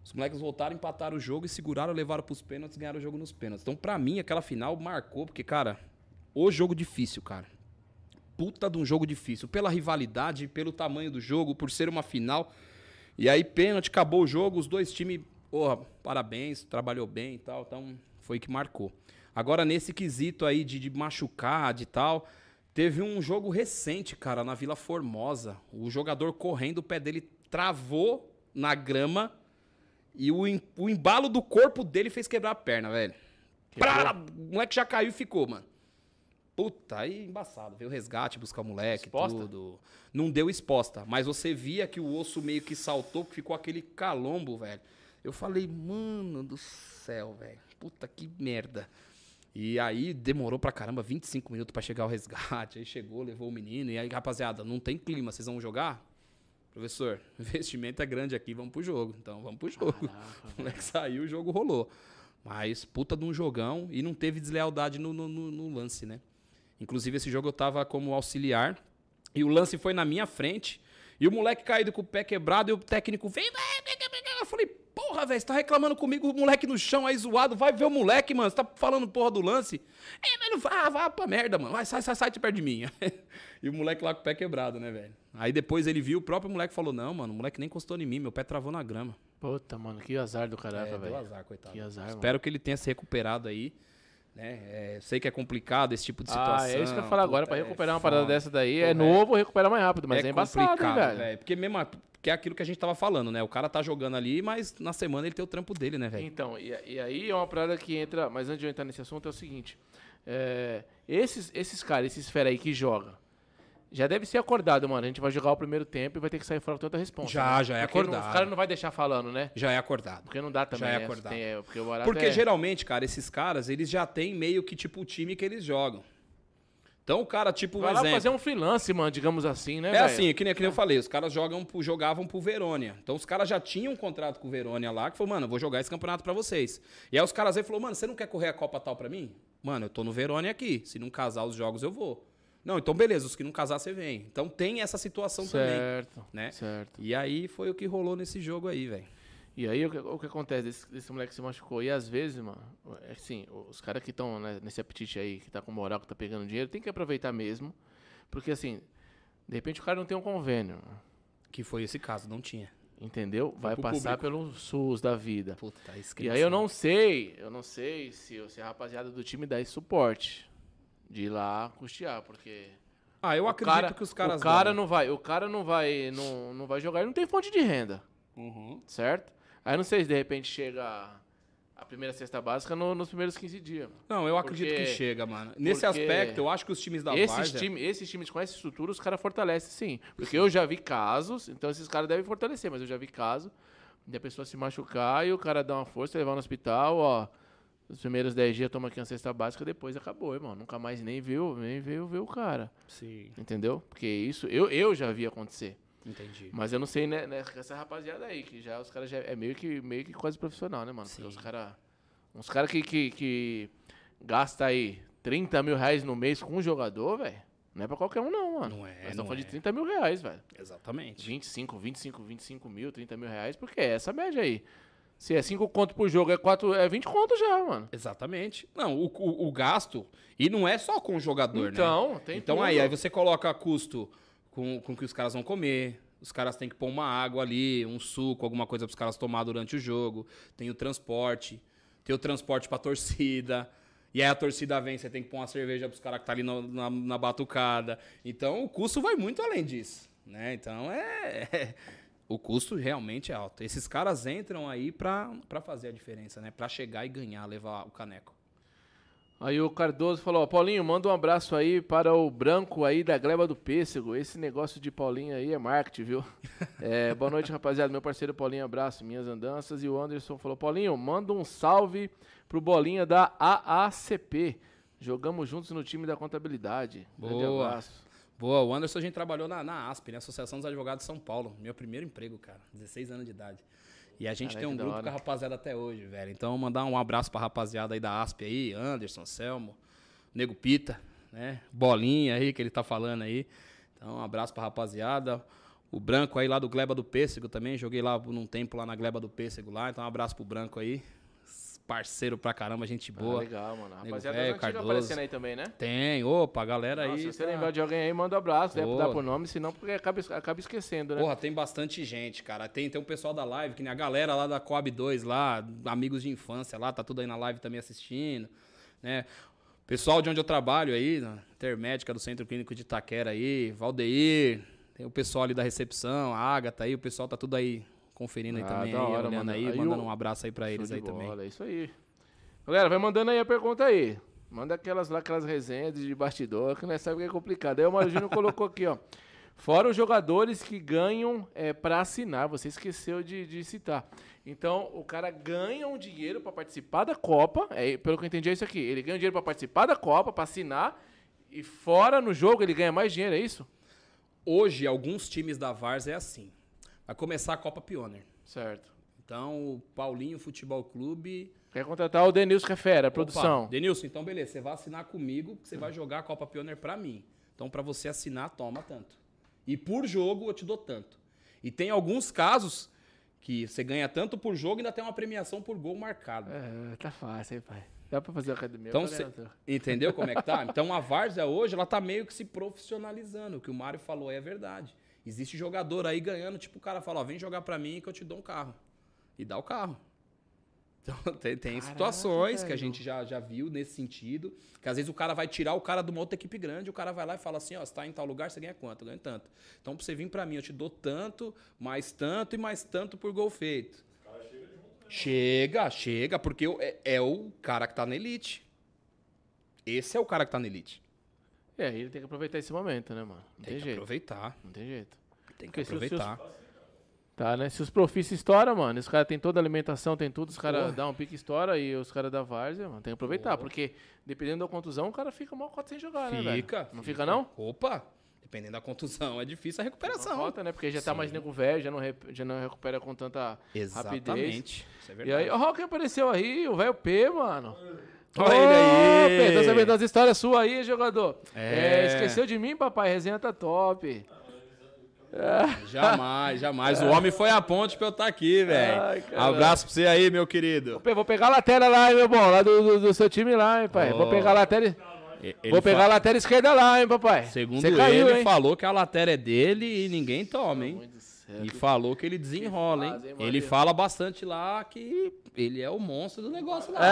Os moleques voltaram, empataram o jogo e seguraram, levaram pros pênaltis, ganharam o jogo nos pênaltis. Então, pra mim, aquela final marcou, porque, cara, o jogo difícil, cara. Puta de um jogo difícil. Pela rivalidade, pelo tamanho do jogo, por ser uma final. E aí, pênalti, acabou o jogo, os dois times, porra, parabéns, trabalhou bem e tal. Então, foi que marcou. Agora, nesse quesito aí de, de machucar, de tal, teve um jogo recente, cara, na Vila Formosa. O jogador correndo, o pé dele travou na grama e o, o embalo do corpo dele fez quebrar a perna, velho. Prá, o moleque já caiu e ficou, mano. Puta, aí embaçado. Veio o resgate, buscar o moleque, Exposta? tudo. Não deu exposta, mas você via que o osso meio que saltou, que ficou aquele calombo, velho. Eu falei, mano do céu, velho. Puta que merda. E aí demorou pra caramba, 25 minutos pra chegar o resgate. Aí chegou, levou o menino. E aí, rapaziada, não tem clima, vocês vão jogar? Professor, o investimento é grande aqui, vamos pro jogo. Então vamos pro jogo. o moleque saiu, o jogo rolou. Mas puta de um jogão e não teve deslealdade no, no- no- no lance, né? Inclusive, esse jogo eu tava como auxiliar e o lance foi na minha frente. E o moleque caído com o pé quebrado e o técnico veio. Eu falei, porra, velho, você tá reclamando comigo, o moleque no chão aí zoado. Vai ver o moleque, mano. Você tá falando porra do lance? É, mas não vai, vai pra merda, mano. Vai, sai, sai, sai de perto de mim. e o moleque lá com o pé quebrado, né, velho? Aí depois ele viu, o próprio moleque falou: Não, mano, o moleque nem encostou em mim, meu pé travou na grama. Puta, mano, que azar do caraca, É, velho. azar, coitado. Que azar, Espero que ele tenha se recuperado aí. Né? É, sei que é complicado esse tipo de situação. Ah, é isso que eu falar agora. Pra puta, recuperar é uma parada foda. dessa daí, Pô, é é- novo, recupera mais rápido, mas é, embaçado, hein, velho. velho. Porque mesmo a- que é aquilo que a gente tava falando, né? O cara tá jogando ali, mas na semana ele tem o trampo dele, né, velho? Então, e, e aí é uma parada que entra. Mas antes de eu entrar nesse assunto, é o seguinte: é, esses, esses caras, esses fera aí que joga, já deve ser acordado, mano. A gente vai jogar o primeiro tempo e vai ter que sair fora com tanta resposta. Já, né? já é Porque não- acordado. Os caras não vai deixar falando, né? Já é acordado. Porque não dá também. Já é né? acordado. Tem, porque Porque é... geralmente, cara, esses caras, eles já têm meio que tipo o time que eles jogam. Então o cara, tipo, um Vai lá exemplo. fazer um freelance, mano, digamos assim, né, É velho? assim, que nem, que nem eu falei, os caras jogam, jogavam pro Verônia. Então os caras já tinham um contrato com o Verônia lá, que falou, mano, eu vou jogar esse campeonato pra vocês. E aí os caras aí falaram, mano, você não quer correr a Copa tal pra mim? Mano, eu tô no Verônia aqui. Se não casar os jogos, eu vou. Não, então beleza, os que não casar, você vem. Então tem essa situação Certo, também. Né? certo. E aí foi o que rolou nesse jogo aí, velho. E aí o que, o que acontece? Desse, desse moleque se machucou. E às vezes, mano, é assim, os caras que estão nesse apetite aí, que tá com moral, que tá pegando dinheiro, tem que aproveitar mesmo. Porque assim, de repente o cara não tem um convênio. Que foi esse caso, não tinha. Entendeu? Vai pro passar público. pelo SUS da vida. Puta, E aí eu não sei, eu não sei se, se a rapaziada do time dá esse suporte de ir lá custear, porque Ah, eu o acredito cara, que os caras o cara dão. não vai, o cara não vai, não, não vai jogar, ele não tem fonte de renda, Uhum. certo? Aí eu não sei se de repente chega a primeira cesta básica no- nos primeiros 15 dias. mano. Não, eu acredito Porque- que chega, mano. Nesse aspecto, eu acho que os times da esses, Várzea... time, esses times com essa estrutura, os caras fortalecem sim. Porque eu já vi casos, então esses caras devem fortalecer, mas eu já vi casos de a pessoa se machucar e o cara dar uma força, levar no hospital, ó. Os primeiros 10 dias toma aqui uma cesta básica, depois acabou, irmão. Nunca mais nem viu, nem viu, viu o cara. Sim, Entendeu? Porque isso eu, eu já vi acontecer. entendi. Mas eu não sei, né, né, essa rapaziada aí, que já os caras já é meio que, meio que quase profissional, né, mano? Porque Sim. os caras. Uns caras que, que, que gasta aí 30 mil reais no mês com um jogador, velho. Não é pra qualquer um, não, mano. Não é, Nós estamos falando é. de 30 mil reais, velho. Exatamente. 25, 25, 25 mil, 30 mil reais, porque é essa média aí. Se é 5 conto por jogo, é, 4, é 20 conto já, mano. Exatamente. Não, o, o, o gasto, e não é só com o jogador, né? Então, tem Então tudo. aí, aí você coloca custo com, com o que os caras vão comer, Os caras têm que pôr uma água ali, um suco, alguma coisa para os caras tomar durante o jogo. Tem o transporte, tem o transporte para torcida. E aí a torcida vem, você tem que pôr uma cerveja para os caras que tá ali no, na, na, batucada. Então o custo vai muito além disso, né? Então é, é o custo realmente é alto. Esses caras entram aí para fazer a diferença, né? Para chegar e ganhar, levar o caneco. Aí o Cardoso falou, ó, Paulinho, manda um abraço aí para o branco aí da gleba do pêssego. Esse negócio de Paulinho aí é marketing, viu? É, boa noite, rapaziada. Meu parceiro Paulinho, abraço, minhas andanças. E o Anderson falou, Paulinho, manda um salve pro Bolinha da AACP. Jogamos juntos no time da contabilidade. Boa. Grande abraço. Boa, o Anderson a gente trabalhou na, na ASP, né? Associação dos Advogados de São Paulo. Meu primeiro emprego, cara. 16 anos de idade. E a gente Caraca, tem um grupo com a rapaziada até hoje, velho. Então, mandar um abraço pra rapaziada aí da ASP aí, Anderson, Selmo, Nego Pita, né? Bolinha aí, que ele tá falando aí. Então, um abraço pra rapaziada. O Branco aí lá do Gleba do Pêssego também. Joguei lá num tempo lá na Gleba do Pêssego lá. Então, um abraço pro Branco aí parceiro pra caramba, gente ah, boa. Ah, legal, mano. Rapaziada véio, Cardoso. aparecendo aí também, né? Tem, opa, galera Nossa, aí. Se você tá... lembrar de alguém aí, manda um abraço, né? Dar por nome, senão porque acaba, acaba esquecendo, né? Porra, tem bastante gente, cara. Tem, tem um pessoal da live, que nem a galera lá da Coab 2 lá, amigos de infância lá, tá tudo aí na live também assistindo, né? Pessoal de onde eu trabalho aí, Intermédica do Centro Clínico de Itaquera aí, Valdeir, tem o pessoal ali da recepção, a Agatha aí, o pessoal tá tudo aí conferindo aí ah, também, aí, hora, olhando mano. aí, aí mandando um abraço aí pra eles aí bola, também. É isso aí. Galera, vai mandando aí a pergunta aí. Manda aquelas lá, aquelas resenhas de bastidor, que nós sabemos que é complicado. Aí o Mário Júnior colocou aqui, ó. Fora os jogadores que ganham é, para assinar, você esqueceu de, de, citar. Então, o cara ganha um dinheiro para participar da Copa, é, pelo que eu entendi é isso aqui. Ele ganha um dinheiro para participar da Copa, para assinar, e fora no jogo ele ganha mais dinheiro, é isso? Hoje, alguns times da Vars é assim. Vai começar a Copa Pioneer. Certo. Então, o Paulinho Futebol Clube. Quer contratar o Denilson Refera, a produção. Opa, Denilson, então beleza, você vai assinar comigo, você vai jogar a Copa Pioneer para mim. Então, para você assinar, toma tanto. E por jogo eu te dou tanto. E tem alguns casos que você ganha tanto por jogo e ainda tem uma premiação por gol marcado. É, tá fácil, hein, pai. Dá pra fazer academia. Então, cê, entendeu como é que tá? Então a Várzea hoje, ela tá meio que se profissionalizando. O que o Mário falou é verdade. Existe jogador aí ganhando, tipo, o cara fala, ó, vem jogar pra mim que eu te dou um carro. E dá o carro. Então, tem, tem Caraca, situações que a gente já, já viu nesse sentido, que às vezes o cara vai tirar o cara de uma outra equipe grande, o cara vai lá e fala assim, ó, você tá em tal lugar, você ganha quanto? Eu ganho tanto. Então, pra você vir para mim, eu te dou tanto, mais tanto e mais tanto por gol feito. Chega, chega, chega, porque é, é, o cara que tá na elite. Esse é o cara que tá na elite. É, ele tem que aproveitar esse momento, né, mano? Não tem, tem que jeito. aproveitar. Não tem jeito. Tem que porque aproveitar. Se, se Tá, né? Se os profis estouram, mano, os caras têm toda a alimentação, tem tudo, os caras dão um pique estoura e os caras da várzea, mano, tem que aproveitar, porque dependendo da contusão, o cara fica mal cota sem jogar, fica, né, Fica. Não fica, não? Opa! Dependendo da contusão, é difícil a recuperação. Falta, né? Porque já Sim. tá mais nego velho, já não, já não recupera com tanta Exatamente. rapidez. Isso é verdade. E aí, ó, quem apareceu aí? O velho P, mano. Olha ele aí. Tá sabendo das histórias suas aí, jogador? É. é. Esqueceu de mim, papai? Resenha tá top. É. Jamais, jamais. O homem foi a ponte pra eu estar tá aqui, velho. Abraço pra você aí, meu querido. Vou pegar a lateral lá, meu bom. Lá do, do, do seu time lá, hein, pai. Oh. Vou pegar a lateral. Ele Vou pegar fa... a lateral esquerda lá, hein, papai. Segundo caiu, ele, hein? falou que a lateral é dele e ninguém toma, hein? E falou que ele desenrola, hein? Ele fala bastante lá que ele é o monstro do negócio lá.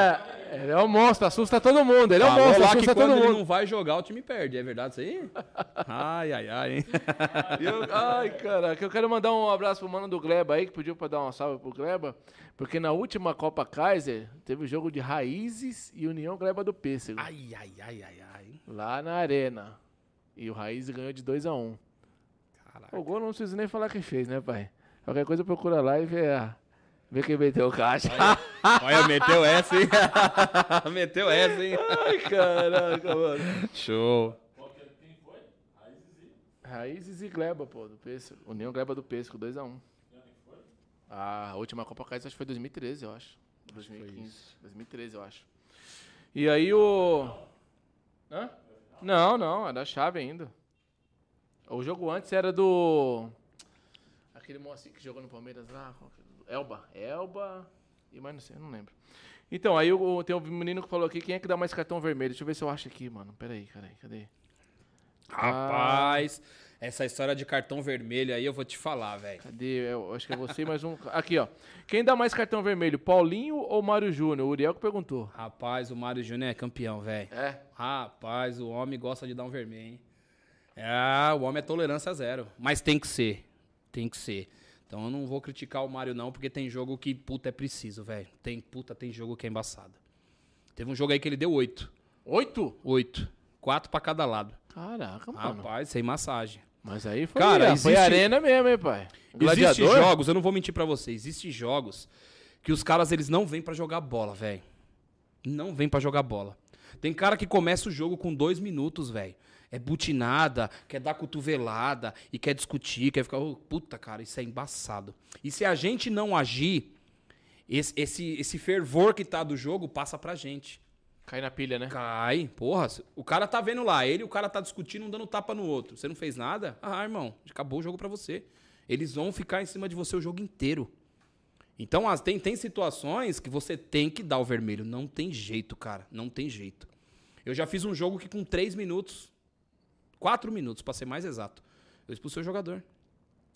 É, ele é o monstro, assusta todo mundo. Ele falou é o monstro, lá assusta que todo mundo. ele não vai jogar, o time perde. É verdade isso aí? ai, ai, ai, hein? Eu, ai, caraca, eu quero mandar um abraço pro mano do Gleba aí, que pediu pra dar uma salve pro Gleba. Porque na última Copa Kaiser, teve o jogo de Raízes e União Gleba do Pêssego. Ai, ai, ai, ai, ai. Lá na Arena. E o Raízes ganhou de 2x1. Um. Caraca. O gol não preciso nem falar quem fez, né, pai? Qualquer coisa procura lá e vê, a... vê quem meteu o caixa. Olha, olha meteu essa, hein? meteu essa, hein? Ai, caraca, mano. Show. Quem foi? Raízes e... E Gleba, pô, do Pesco. União Gleba do Pesco, 2x1. Um. A última Copa Kaiser acho que foi 2013, eu acho. 2015. 2013, eu acho. E aí o. Hã? Não, não, é da chave ainda. O jogo antes era do. Aquele moço que jogou no Palmeiras lá. É? Elba. Elba. E mais não sei, não lembro. Então, aí o, tem um menino que falou aqui: quem é que dá mais cartão vermelho? Deixa eu ver se eu acho aqui, mano. Pera aí, cara. Cadê? Rapaz. Ah. Essa história de cartão vermelho aí eu vou te falar, velho. Cadê? Eu acho que é você e mais um. Aqui, ó. Quem dá mais cartão vermelho, Paulinho ou Mário Júnior? O Uriel que perguntou. Rapaz, o Mário Júnior é campeão, velho. É. Rapaz, o homem gosta de dar um vermelho, hein? É, o homem é tolerância zero. Mas tem que ser. Tem que ser. Então eu não vou criticar o Mário, não, porque tem jogo que, puta, é preciso, velho. Tem, puta, tem jogo que é embaçado. Teve um jogo aí que ele deu oito. Oito? Oito. Quatro pra cada lado. Caraca, mano. Rapaz, sem massagem. Mas aí foi, Cara, foi existe- arena mesmo, hein, pai? Existem jogos, eu não vou mentir pra você, existem jogos que os caras eles não vêm pra jogar bola, velho. Não vêm pra jogar bola. Tem cara que começa o jogo com dois minutos, velho. É butinada, quer dar cotovelada e quer discutir, quer ficar. "Ô, puta, cara, isso é embaçado. E se a gente não agir, esse, esse, esse fervor que tá do jogo passa pra gente. Cai na pilha, né? Cai, porra. O cara tá vendo lá, ele e o cara tá discutindo, um dando tapa no outro. Você não fez nada? Ah, irmão, acabou o jogo pra você. Eles vão ficar em cima de você o jogo inteiro. Então, as- tem, tem situações que você tem que dar o vermelho. Não tem jeito, cara. Não tem jeito. Eu já fiz um jogo que com três minutos, quatro minutos, pra ser mais exato, eu expulsei o jogador.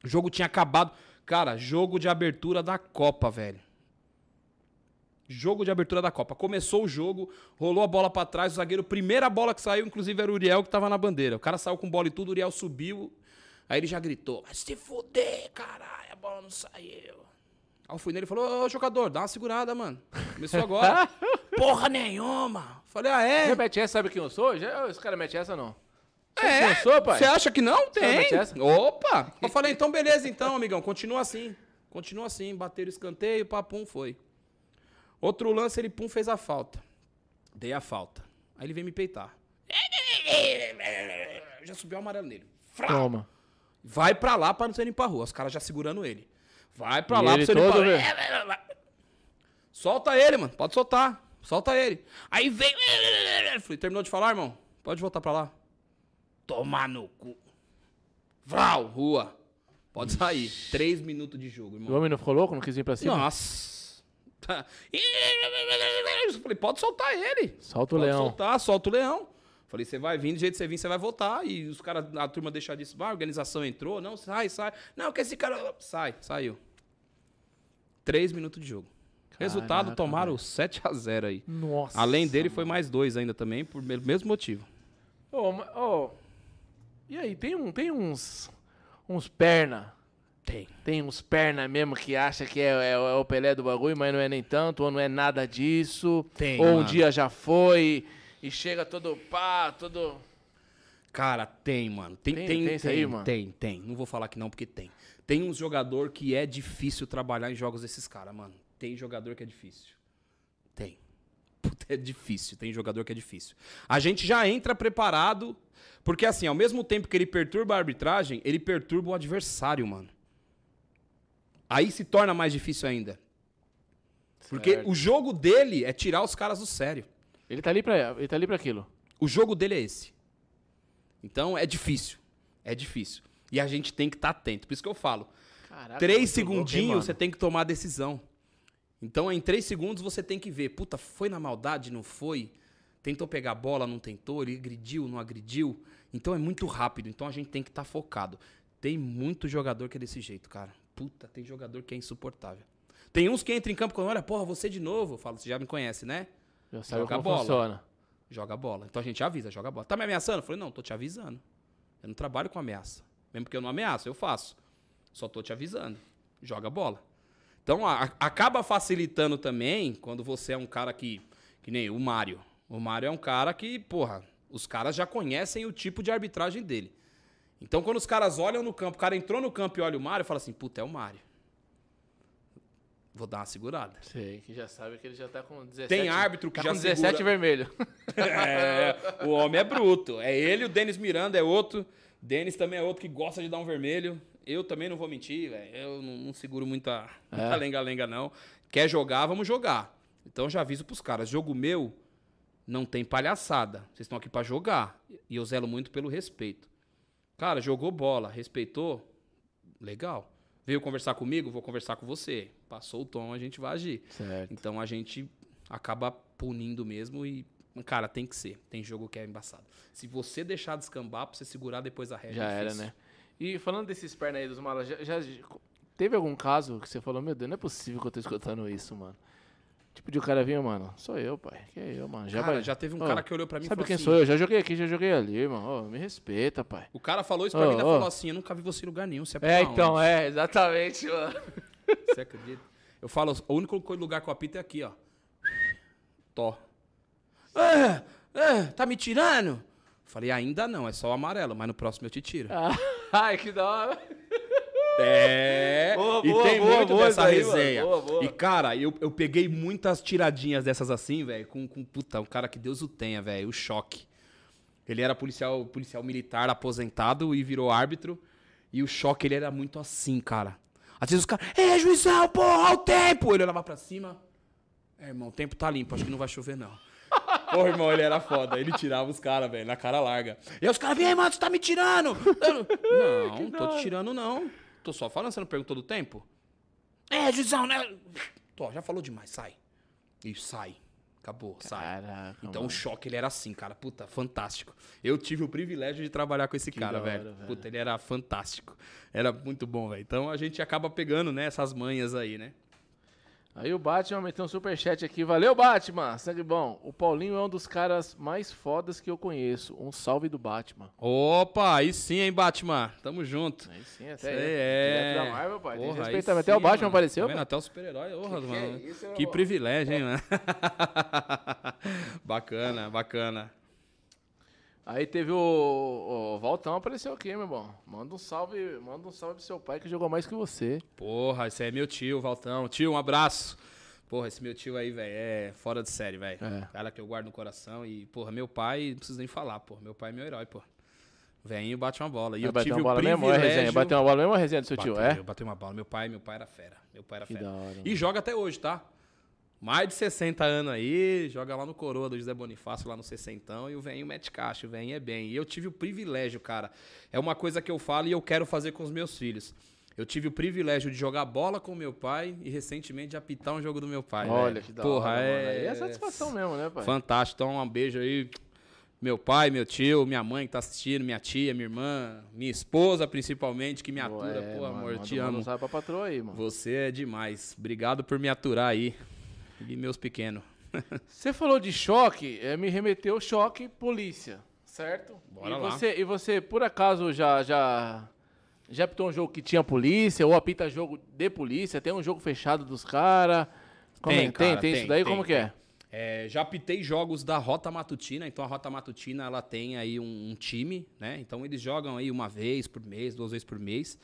O jogo tinha acabado. Cara, jogo de abertura da Copa, velho. Jogo de abertura da Copa. Começou o jogo, rolou a bola pra trás, o zagueiro, primeira bola que saiu, inclusive, era o Uriel que tava na bandeira. O cara saiu com bola e tudo, o Uriel subiu. Aí ele já gritou: Vai se fuder, caralho, a bola não saiu. Aí eu fui nele e falou: Ô jogador, dá uma segurada, mano. Começou agora. Porra nenhuma. Falei: Ah, é? Você mete essa, sabe quem eu sou? Já, esse cara mete essa, não? É, quem eu sou, pai? Você acha que não? Tem. Opa! Eu falei, então beleza, então, amigão. Continua assim. Continua assim. Bateram o escanteio, papum, foi. Outro lance, ele pum, fez a falta. Dei a falta. Aí ele veio me peitar. Já subiu o amarelo nele. Frau. Toma. Vai pra lá pra não ser ir pra rua. Os caras já segurando ele. Vai pra E lá pra você pra todo, rua. Solta ele, mano. Pode soltar. Solta ele. Aí veio. Falei, terminou de falar, irmão? Pode voltar pra lá. Tomar no cu. Vral, rua. Pode sair. Três minutos de jogo, O irmão. homem não ficou louco? Não quis vir pra cima? Nossa. Tá. Eu Falei, pode soltar ele. Solta o Pode leão. soltar, solta o leão. Falei, você vai vir, do jeito que você vir, você vai voltar. E os caras, a turma deixar disso, ah, a organização entrou, não, sai, sai. Não, que esse cara. Sai, saiu. Três minutos de jogo. Resultado, Caraca, tomaram 7x0 aí. Nossa. Além dele, foi mais dois ainda também, por me- mesmo motivo. Ô, ma- ô, e aí, tem, um, tem uns. Uns perna. Tem. Tem uns perna mesmo que acha que é, é- é o Pelé do bagulho, mas não é nem tanto, ou não é nada disso. Tem, Ou um mano. dia já foi e chega todo pá, todo. Cara, tem, mano. Tem, Tem- tem, tem tem, aí, mano? tem, tem. Não vou falar que não, porque tem. Tem uns jogador que é difícil trabalhar em jogos desses caras, mano. Tem jogador que é difícil. Puta, é difícil. Tem jogador que é difícil. A gente já entra preparado, porque assim, ao mesmo tempo que ele perturba a arbitragem, ele perturba o adversário, mano. Aí se torna mais difícil ainda. Porque Certo. o jogo dele é tirar os caras do sério. Ele tá ali pra, ele tá ali pra aquilo. O jogo dele é esse. Então é difícil. É difícil. E a gente tem que estar atento. Por isso que eu falo. Caraca, três segundinhos você tem que tomar a decisão. Então, em três segundos, você tem que ver. Puta, foi na maldade, não foi? Tentou pegar a bola, não tentou? Ele agrediu, não agrediu? Então é muito rápido. Então a gente tem que estar focado. Tem muito jogador que é desse jeito, cara. Puta, tem jogador que é insuportável. Tem uns que entram em campo quando olha, porra, você de novo. Eu falo, você já me conhece, né? Já sabe Joga como bola. funciona. Joga bola. Então a gente avisa, joga bola. Tá me ameaçando? Eu falei, não, tô te avisando. Eu não trabalho com ameaça. Mesmo porque eu não ameaço, eu faço. Só tô te avisando. Joga bola. Então a- acaba facilitando também quando você é um cara que. Que nem o Mário. O Mário é um cara que, porra, os caras já conhecem o tipo de arbitragem dele. Então quando os caras olham no campo, o cara entrou no campo e olha o Mário, fala assim, puta, é o Mário. Vou dar uma segurada. Sei, que já sabe que ele já tá com 17. Tem árbitro que tá já com 17 segura- vermelho. É, o homem é bruto. É ele, o Denis Miranda é outro. Denis também é outro que gosta de dar um vermelho. Eu também não vou mentir, velho. Eu não, não seguro muita É. lenga-lenga, não. Quer jogar, vamos jogar. Então já aviso pros caras. Jogo meu não tem palhaçada. Vocês estão aqui pra jogar. E eu zelo muito pelo respeito. Cara, jogou bola, respeitou, legal. Veio conversar comigo, vou conversar com você. Passou o tom, a gente vai agir. Certo. Então a gente acaba punindo mesmo e, cara, tem que ser. Tem jogo que é embaçado. Se você deixar descambar pra você segurar depois a regra. Já é era, né? E falando desses pernas aí dos malas, já, já teve algum caso que você falou, meu Deus, não é possível que eu tô escutando isso, mano. Tipo de o cara vinha, mano, sou eu, pai. Que é eu, mano. Já, Cara, vai- já teve um cara que olhou pra mim e Sabe falou quem assim... sou eu? Já joguei aqui, já joguei ali, mano. Me respeita, pai. O cara falou isso pra mim e falou assim, eu nunca vi você em lugar nenhum, você é pra É, onde? então, é, exatamente, mano. Você acredita? Eu falo, o único co- lugar que eu apito é aqui, ó. Tó. É, é, tá me tirando? Falei, ainda não, é só o amarelo, mas no próximo eu te tiro. Ai, que da hora. É, Boa, e boa, tem boa, muito boa dessa resenha. Boa, boa. E, cara, eu, eu peguei muitas tiradinhas dessas assim, velho, com, com, puta, um cara que Deus o tenha, velho, o choque. Ele era policial, policial militar aposentado e virou árbitro. E o choque, ele era muito assim, cara. Às vezes os caras, é, juizão, porra, o tempo! Ele olhava pra cima. É, irmão, o tempo tá limpo, acho que não vai chover, não. Porra, irmão, ele era foda. Ele tirava os caras, velho, na cara larga. E aí os caras, vem mano, você tá me tirando! Eu, não, tô te tirando, não. Tô só falando, você não perguntou do tempo? É, juizão, né? Tô, já falou demais, sai. E sai. Acabou, sai. Caraca, Então mano. o choque, ele era assim, cara. Puta, fantástico. Eu tive o privilégio de trabalhar com esse cara, da hora, velho. velho. Puta, ele era fantástico. Era muito bom, velho. Então a gente acaba pegando, né, essas manhas aí, né? Aí o Batman meteu um superchat aqui. Valeu, Batman. Sangue bom. O Paulinho é um dos caras mais fodas que eu conheço. Um salve do Batman. Opa, aí sim, hein, Batman. Tamo junto. Aí sim, até aí aí. é. Direto da Marvel, pai. Porra, aí respeitamento. Até o Batman mano. apareceu, Tá vendo? Até o super-herói. Porra, Que que mano. é isso, que privilégio, hein, mano? bacana, bacana. Aí teve o, o Valtão apareceu aqui, meu irmão. Manda um salve, manda um salve pro seu pai que jogou mais que você. Porra, esse é meu tio, Valtão. Tio, um abraço. Porra, esse meu tio aí, velho, é fora de série, velho. É. Cara que eu guardo no coração. E, porra, meu pai, não preciso nem falar, porra. Meu pai é meu herói, porra. Vem bate uma bola. E eu bater tive uma o bola mesmo? É privilégio... resenha. Bateu uma bola mesmo é resenha do seu tio? Bateu, É? Bateu uma bola. Meu pai, meu pai era fera. Meu pai era fera. E joga até hoje, tá? Mais de 60 anos aí, joga lá no Coroa do José Bonifácio, lá no 60 e o venho mete caixa, o venho é bem. E eu tive o privilégio, cara. É uma coisa que eu falo e eu quero fazer com os meus filhos. Eu tive o privilégio de jogar bola com meu pai e recentemente de apitar um jogo do meu pai. Olha velho. que da Porra, hora, é... mano. Aí é satisfação mesmo, né, pai? Fantástico. Então, um beijo aí. Meu pai, meu tio, minha mãe que tá assistindo, minha tia, minha irmã, minha esposa principalmente, que me atura. é, Pô, mano, amor, te amo. pra patroa aí, mano. Você é demais. Obrigado por me aturar aí. E meus pequenos. Você falou de choque, é, me remeteu choque polícia, certo? Bora e lá. Você, e você, por acaso, já, já, já apitou um jogo que tinha polícia, ou apita jogo de polícia, tem um jogo fechado dos caras? Tem, tem, cara, tem, tem, isso daí? tem, Como que é? É, já pitei jogos da Rota Matutina, então a Rota Matutina ela tem aí um, um time, né? Então eles jogam aí uma vez por mês, duas vezes por mês.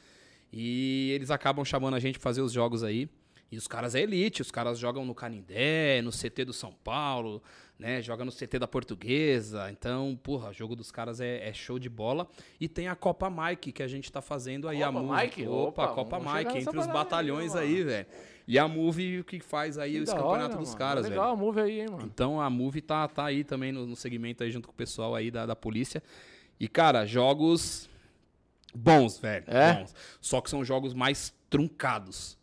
E eles acabam chamando a gente pra fazer os jogos aí. E os caras é elite, os caras jogam no Canindé, no CT do São Paulo, né? Joga no CT da Portuguesa. Então, porra, o jogo dos caras é, é show de bola. E tem a Copa Mike que a gente tá fazendo aí a Move. Mike? Opa, Opa, Copa Mike, entre os aí, batalhões mano. aí, velho. E a Move que faz aí os campeonatos dos mano. caras, velho. Legal a move aí, hein, mano. Então a Move tá, tá aí também no, no segmento aí junto com o pessoal aí da, da polícia. E, cara, jogos bons, velho. É? Bons. Só que são jogos mais truncados.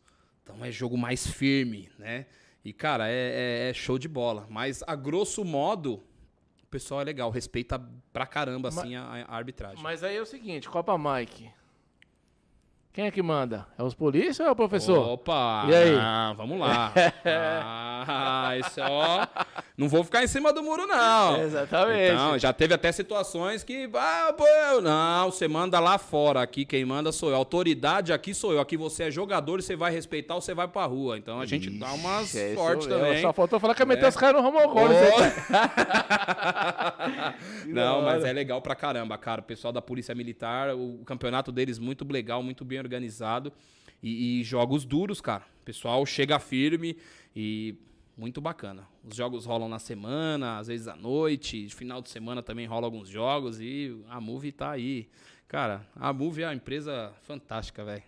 Então é jogo mais firme, né? E, cara, é, é- é show de bola. Mas, a grosso modo, o pessoal é legal. Respeita pra caramba, assim, a, a arbitragem. Mas aí é o seguinte, Copa Mike. Quem é que manda? É os polícia ou é o professor? Opa! E aí? Ah, vamos lá. ah, isso ó. Não vou ficar em cima do muro, não. Exatamente. Então, já teve até situações que. Ah, pô, eu. Não, você manda lá fora. Aqui quem manda sou eu. Autoridade aqui sou eu. Aqui você é jogador e você vai respeitar ou você vai pra rua. Então a gente dá umas Ixi, é mesmo. também. Só faltou falar que ia meter É. os caras no. Gomes. aí. Não, mas é legal pra caramba, cara. O pessoal da Polícia Militar, o campeonato deles muito legal, muito bem organizado. E, e jogos duros, cara. O pessoal chega firme e muito bacana. Os jogos rolam na semana, às vezes à noite, final de semana também rola alguns jogos e a Move tá aí. Cara, a Move é uma empresa fantástica, velho.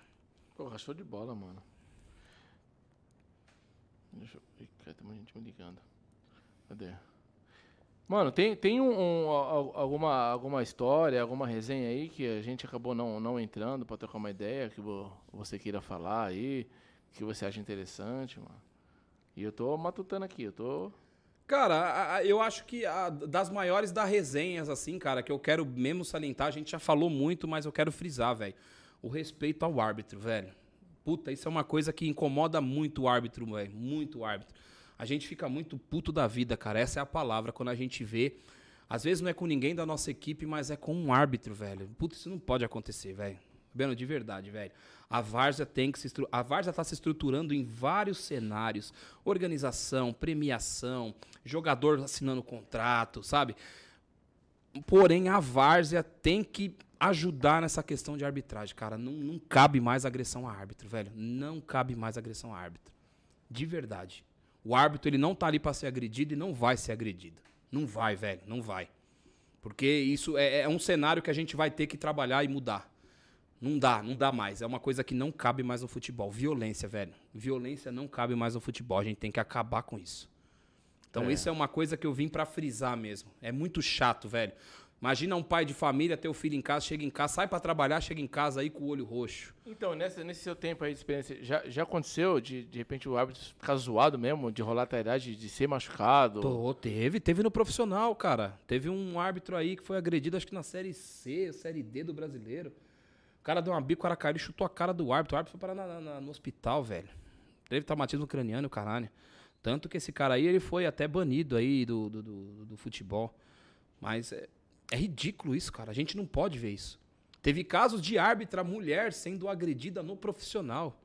Porra, show de bola, mano. Deixa eu... Cara, tem uma gente me ligando. Cadê? Mano, tem, tem um, um- al- alguma, alguma história, alguma resenha aí que a gente acabou não, não entrando pra trocar uma ideia, que vo- você queira falar aí, que você acha interessante, mano? E eu tô matutando aqui, eu tô... Cara, eu acho que das maiores das resenhas, assim, cara, que eu quero mesmo salientar, a gente já falou muito, mas eu quero frisar, velho. O respeito ao árbitro, velho. Puta, isso é uma coisa que incomoda muito o árbitro, velho. Muito o árbitro. A gente fica muito puto da vida, cara. Essa é a palavra. Quando a gente vê. Às vezes não é com ninguém da nossa equipe, mas é com um árbitro, velho. Puta, isso não pode acontecer, velho. Beno, de verdade, velho. A Várzea tem que se estru... A Várzea tá se estruturando em vários cenários. Organização, premiação, jogador assinando contrato, sabe? Porém, a Várzea tem que ajudar nessa questão de arbitragem, cara. Não, não cabe mais agressão a árbitro, velho. Não cabe mais agressão a árbitro. De verdade. O árbitro, ele não tá ali pra ser agredido e não vai ser agredido. Não vai, velho. Não vai. Porque isso é, é um cenário que a gente vai ter que trabalhar e mudar. Não dá, não dá mais. É uma coisa que não cabe mais no futebol. Violência, velho. Violência não cabe mais no futebol. A gente tem que acabar com isso. Então, isso é uma coisa que eu vim pra frisar mesmo. É muito chato, velho. Imagina um pai de família ter o filho em casa, chega em casa, sai pra trabalhar, chega em casa aí com o olho roxo. Então, nessa, nesse seu tempo aí de experiência, já, já aconteceu de, de repente, o árbitro ficar zoado mesmo, de rolar taidade, de ser machucado? Teve, teve no profissional, cara. Teve um árbitro aí que foi agredido, acho que na Série C, Série D do brasileiro. O cara deu uma bico, o cara caiu e chutou a cara do árbitro. O árbitro foi parar na- na- no hospital, velho. Teve traumatismo craniano, caralho. Tanto que esse cara aí, ele foi até banido aí do, do, do- do futebol. Mas é, é ridículo isso, cara. A gente não pode ver isso. Teve casos de árbitra mulher sendo agredida no profissional.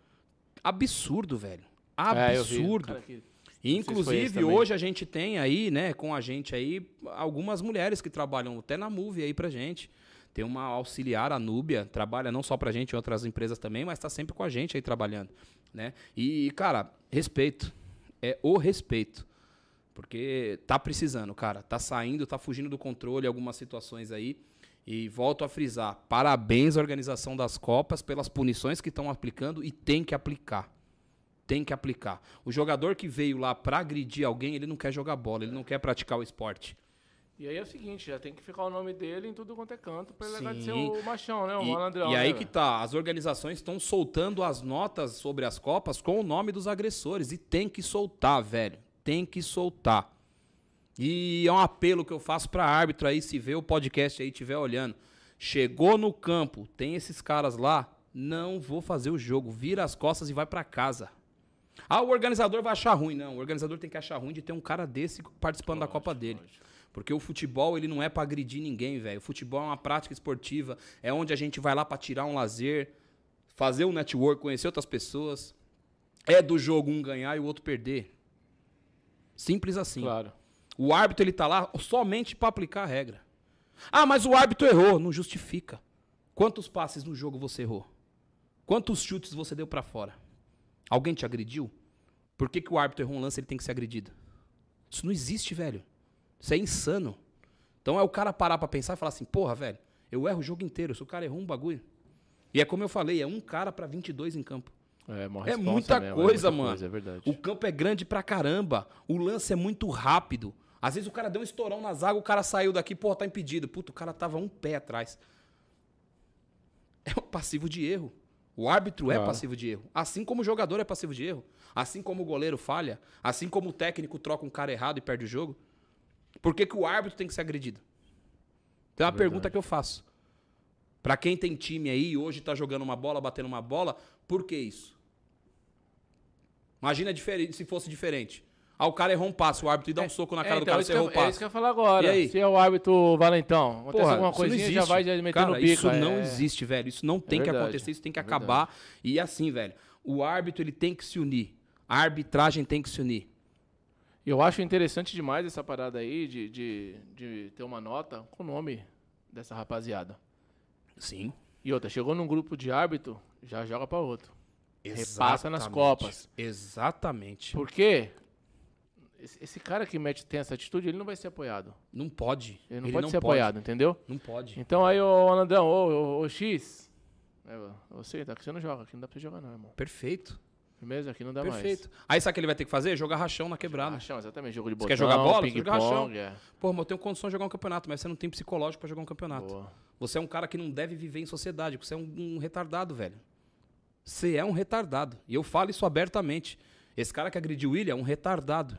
Absurdo, velho. É. Absurdo. Cara que- E, Inclusive, hoje a gente tem aí, né, com a gente aí, algumas mulheres que trabalham até na Move aí pra gente. Tem uma auxiliar, a Núbia, trabalha não só pra gente, em outras empresas também, mas tá sempre com a gente aí trabalhando, né? E, cara, respeito. É o respeito. Porque tá precisando, cara. Tá saindo, tá fugindo do controle algumas situações aí. E volto a frisar, parabéns à organização das Copas pelas punições que estão aplicando e tem que aplicar tem que aplicar. O jogador que veio lá pra agredir alguém, ele não quer jogar bola, ele não quer praticar o esporte. E aí é o seguinte, já tem que ficar o nome dele em tudo quanto é canto pra ele de ser o machão, né? O E, malandrão. e aí né, que tá, as organizações estão soltando as notas sobre as copas com o nome dos agressores e tem que soltar, velho. Tem que soltar. E é um apelo que eu faço pra árbitro aí, se vê o podcast aí, estiver olhando. Chegou no campo, tem esses caras lá, não vou fazer o jogo. Vira as costas e vai pra casa. Ah, o organizador vai achar ruim. Não, o organizador tem que achar ruim de ter um cara desse participando da Copa dele. Porque o futebol, ele não é pra agredir ninguém, velho. O futebol é uma prática esportiva, é onde a gente vai lá pra tirar um lazer, fazer um network, conhecer outras pessoas. É do jogo um ganhar e o outro perder. Simples assim. Claro. O árbitro ele tá lá somente para aplicar a regra. Ah, mas o árbitro errou, não justifica. Quantos passes no jogo você errou? Quantos chutes você deu para fora? Alguém te agrediu? Por que, que o árbitro errou um lance, ele tem que ser agredido? Isso não existe, velho. Isso é insano. Então é o cara parar pra pensar e falar assim, porra, velho, eu erro o jogo inteiro, se o cara errou um bagulho. E é como eu falei, é um cara pra 22 em campo. É, É muita mesmo, coisa, muita mano. coisa, é verdade. O campo é grande pra caramba. O lance é muito rápido. Às vezes o cara deu um estourão na zaga, o cara saiu daqui, pô, tá impedido. Puta, o cara tava um pé atrás. É um passivo de erro. O árbitro é passivo de erro. Assim como o jogador é passivo de erro. Assim como o goleiro falha. Assim como o técnico troca um cara errado e perde o jogo. Por que, que o árbitro tem que ser agredido? Então é uma pergunta que eu faço. Pra quem tem time aí e hoje tá jogando uma bola, batendo uma bola, por que isso? Imagina diferente- se fosse diferente. Ah, o cara errou um passo, o árbitro e dá um soco na cara É, do então, cara, isso você que eu- errou o É isso passo. que eu ia falar agora. E aí? Se é o árbitro Valentão, acontece Porra, alguma coisinha, já existe. vai já metendo Cara, o bico. isso não é. existe, velho. Isso não tem que verdade, acontecer, isso tem que é acabar. E assim, velho, o árbitro ele tem que se unir. A arbitragem tem que se unir. Eu acho interessante demais essa parada aí de, de, de ter uma nota com o nome dessa rapaziada. Sim. E outra, chegou num grupo de árbitro, já joga pra outro. Repassa nas Copas. Exatamente. Por quê? Esse, cara que mete, tem essa atitude, ele não vai ser apoiado. Não pode. Ele não pode ser apoiado, entendeu? Não pode. Então aí, ô Alandrão, ô, ô, ô X. É, você, tá que você não joga, aqui não dá pra você jogar, não, irmão. Perfeito. Firmeza? Aqui não dá Perfeito. Aí sabe o que ele vai ter que fazer? Jogar rachão na mais. quebrada. Rachão, exatamente, jogo de Você botão, quer jogar bola? Você joga rachão. é. Pô, mas eu tenho condição de jogar um campeonato, mas você não tem psicológico pra jogar um campeonato. Boa. Você é um cara que não deve viver em sociedade, você é um, um retardado, velho. Você é um retardado. E eu falo isso abertamente. Esse cara que agrediu o William é um retardado.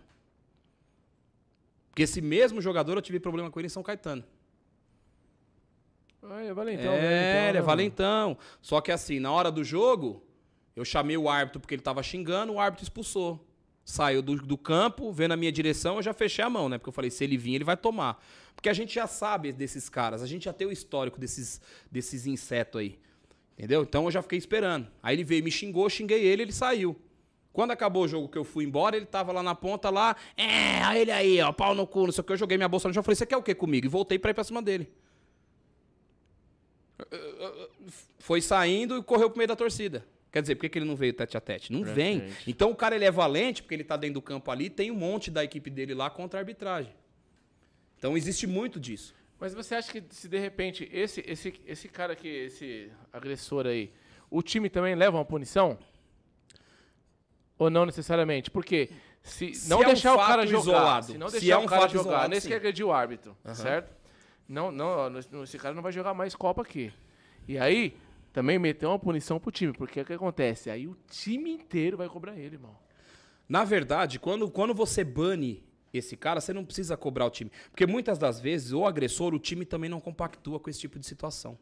Porque esse mesmo jogador eu tive problema com ele em São Caetano. Ah, é valentão. é, valentão, ele é né, valentão. Só que assim, na hora do jogo, eu chamei o árbitro porque ele tava xingando, o árbitro expulsou. Saiu do, do campo, veio na minha direção, eu já fechei a mão, né? Porque eu falei, se ele vir, ele vai tomar. Porque a gente já sabe desses caras, a gente já tem o histórico desses, desses insetos aí. Entendeu? Então eu já fiquei esperando. Aí ele veio, me xingou, xinguei ele, ele saiu. Quando acabou o jogo que eu fui embora, ele tava lá na ponta lá, é, olha ele aí, ó, pau no cu, não sei o que. Eu joguei minha bolsa no chão, falei, você quer o que comigo? E voltei pra ir pra cima dele. Foi saindo e correu pro meio da torcida. Quer dizer, por que, que ele não veio tete a tete? Não vem. Então o cara ele é valente porque ele tá dentro do campo ali, tem um monte da equipe dele lá contra a arbitragem. Então existe muito disso. Mas você acha que se de repente esse, esse, esse cara aqui, esse agressor aí, o time também leva uma punição? Ou não necessariamente? Porque se, Se não é um deixar o fato cara jogar, isolado, se não se deixar é o um cara fato jogar, isolado, nesse sim. que agredir o árbitro, certo? Não, não, não, esse cara não vai jogar mais Copa aqui. E aí, também meteu uma punição pro time, porque o que acontece? Aí o time inteiro vai cobrar ele, irmão. Na verdade, quando, quando você bane esse cara, você não precisa cobrar o time. Porque muitas das vezes, o agressor, o time também não compactua com esse tipo de situação.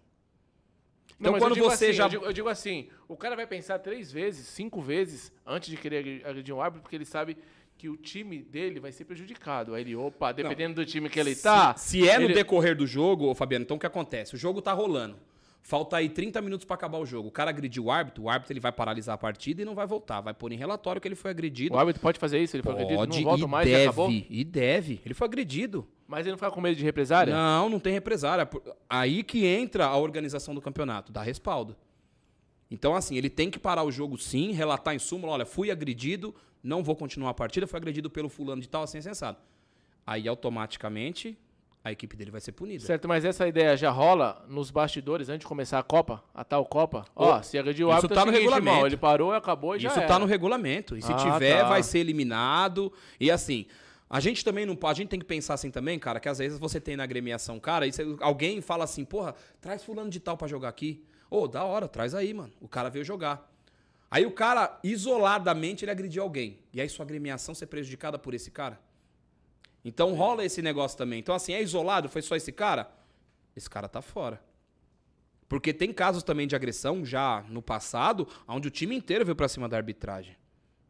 Então, Não, quando você assim, já. Eu digo, eu digo assim, o cara vai pensar três vezes, cinco vezes, antes de querer agredir- um árbitro, porque ele sabe que o time dele vai ser prejudicado. Aí ele, opa, dependendo do time que ele tá... Se, se é no ele- decorrer do jogo, ô Fabiano, então o que acontece? O jogo tá rolando. Falta aí 30 minutos pra acabar o jogo. O cara agrediu o árbitro, o árbitro ele vai paralisar a partida e não vai voltar. Vai pôr em relatório que ele foi agredido. O árbitro pode fazer isso? Ele foi agredido, Pode não volta e mais e deve, acabou? e deve. Ele foi agredido. Mas ele não fica com medo de represária? Não, não tem represária. Aí que entra a organização do campeonato, dá respaldo. Então, assim, ele tem que parar o jogo sim, relatar em súmula, olha, fui agredido, não vou continuar a partida, fui agredido pelo fulano de tal, assim, sensado. Aí, automaticamente, a equipe dele vai ser punida. Certo, mas essa ideia já rola nos bastidores antes de começar a Copa, a tal Copa? Ó, se agrediu o isso árbitro, tá é no seguinte, regulamento. irmão, ele parou, acabou e já Isso era. tá no regulamento. E se Ah, tiver, tá. vai ser eliminado. E assim, a gente também não pode. A gente tem que pensar assim também, cara, que às vezes você tem na agremiação, cara, e você- alguém fala assim, porra, traz fulano de tal pra jogar aqui. Ô, da hora, traz aí, mano. O cara veio jogar. Aí o cara, isoladamente, ele agrediu alguém. E aí sua agremiação ser prejudicada por esse cara. Então rola esse negócio também. Então, assim, é isolado, foi só esse cara? Esse cara tá fora. Porque tem casos também de agressão já no passado, onde o time inteiro veio pra cima da arbitragem.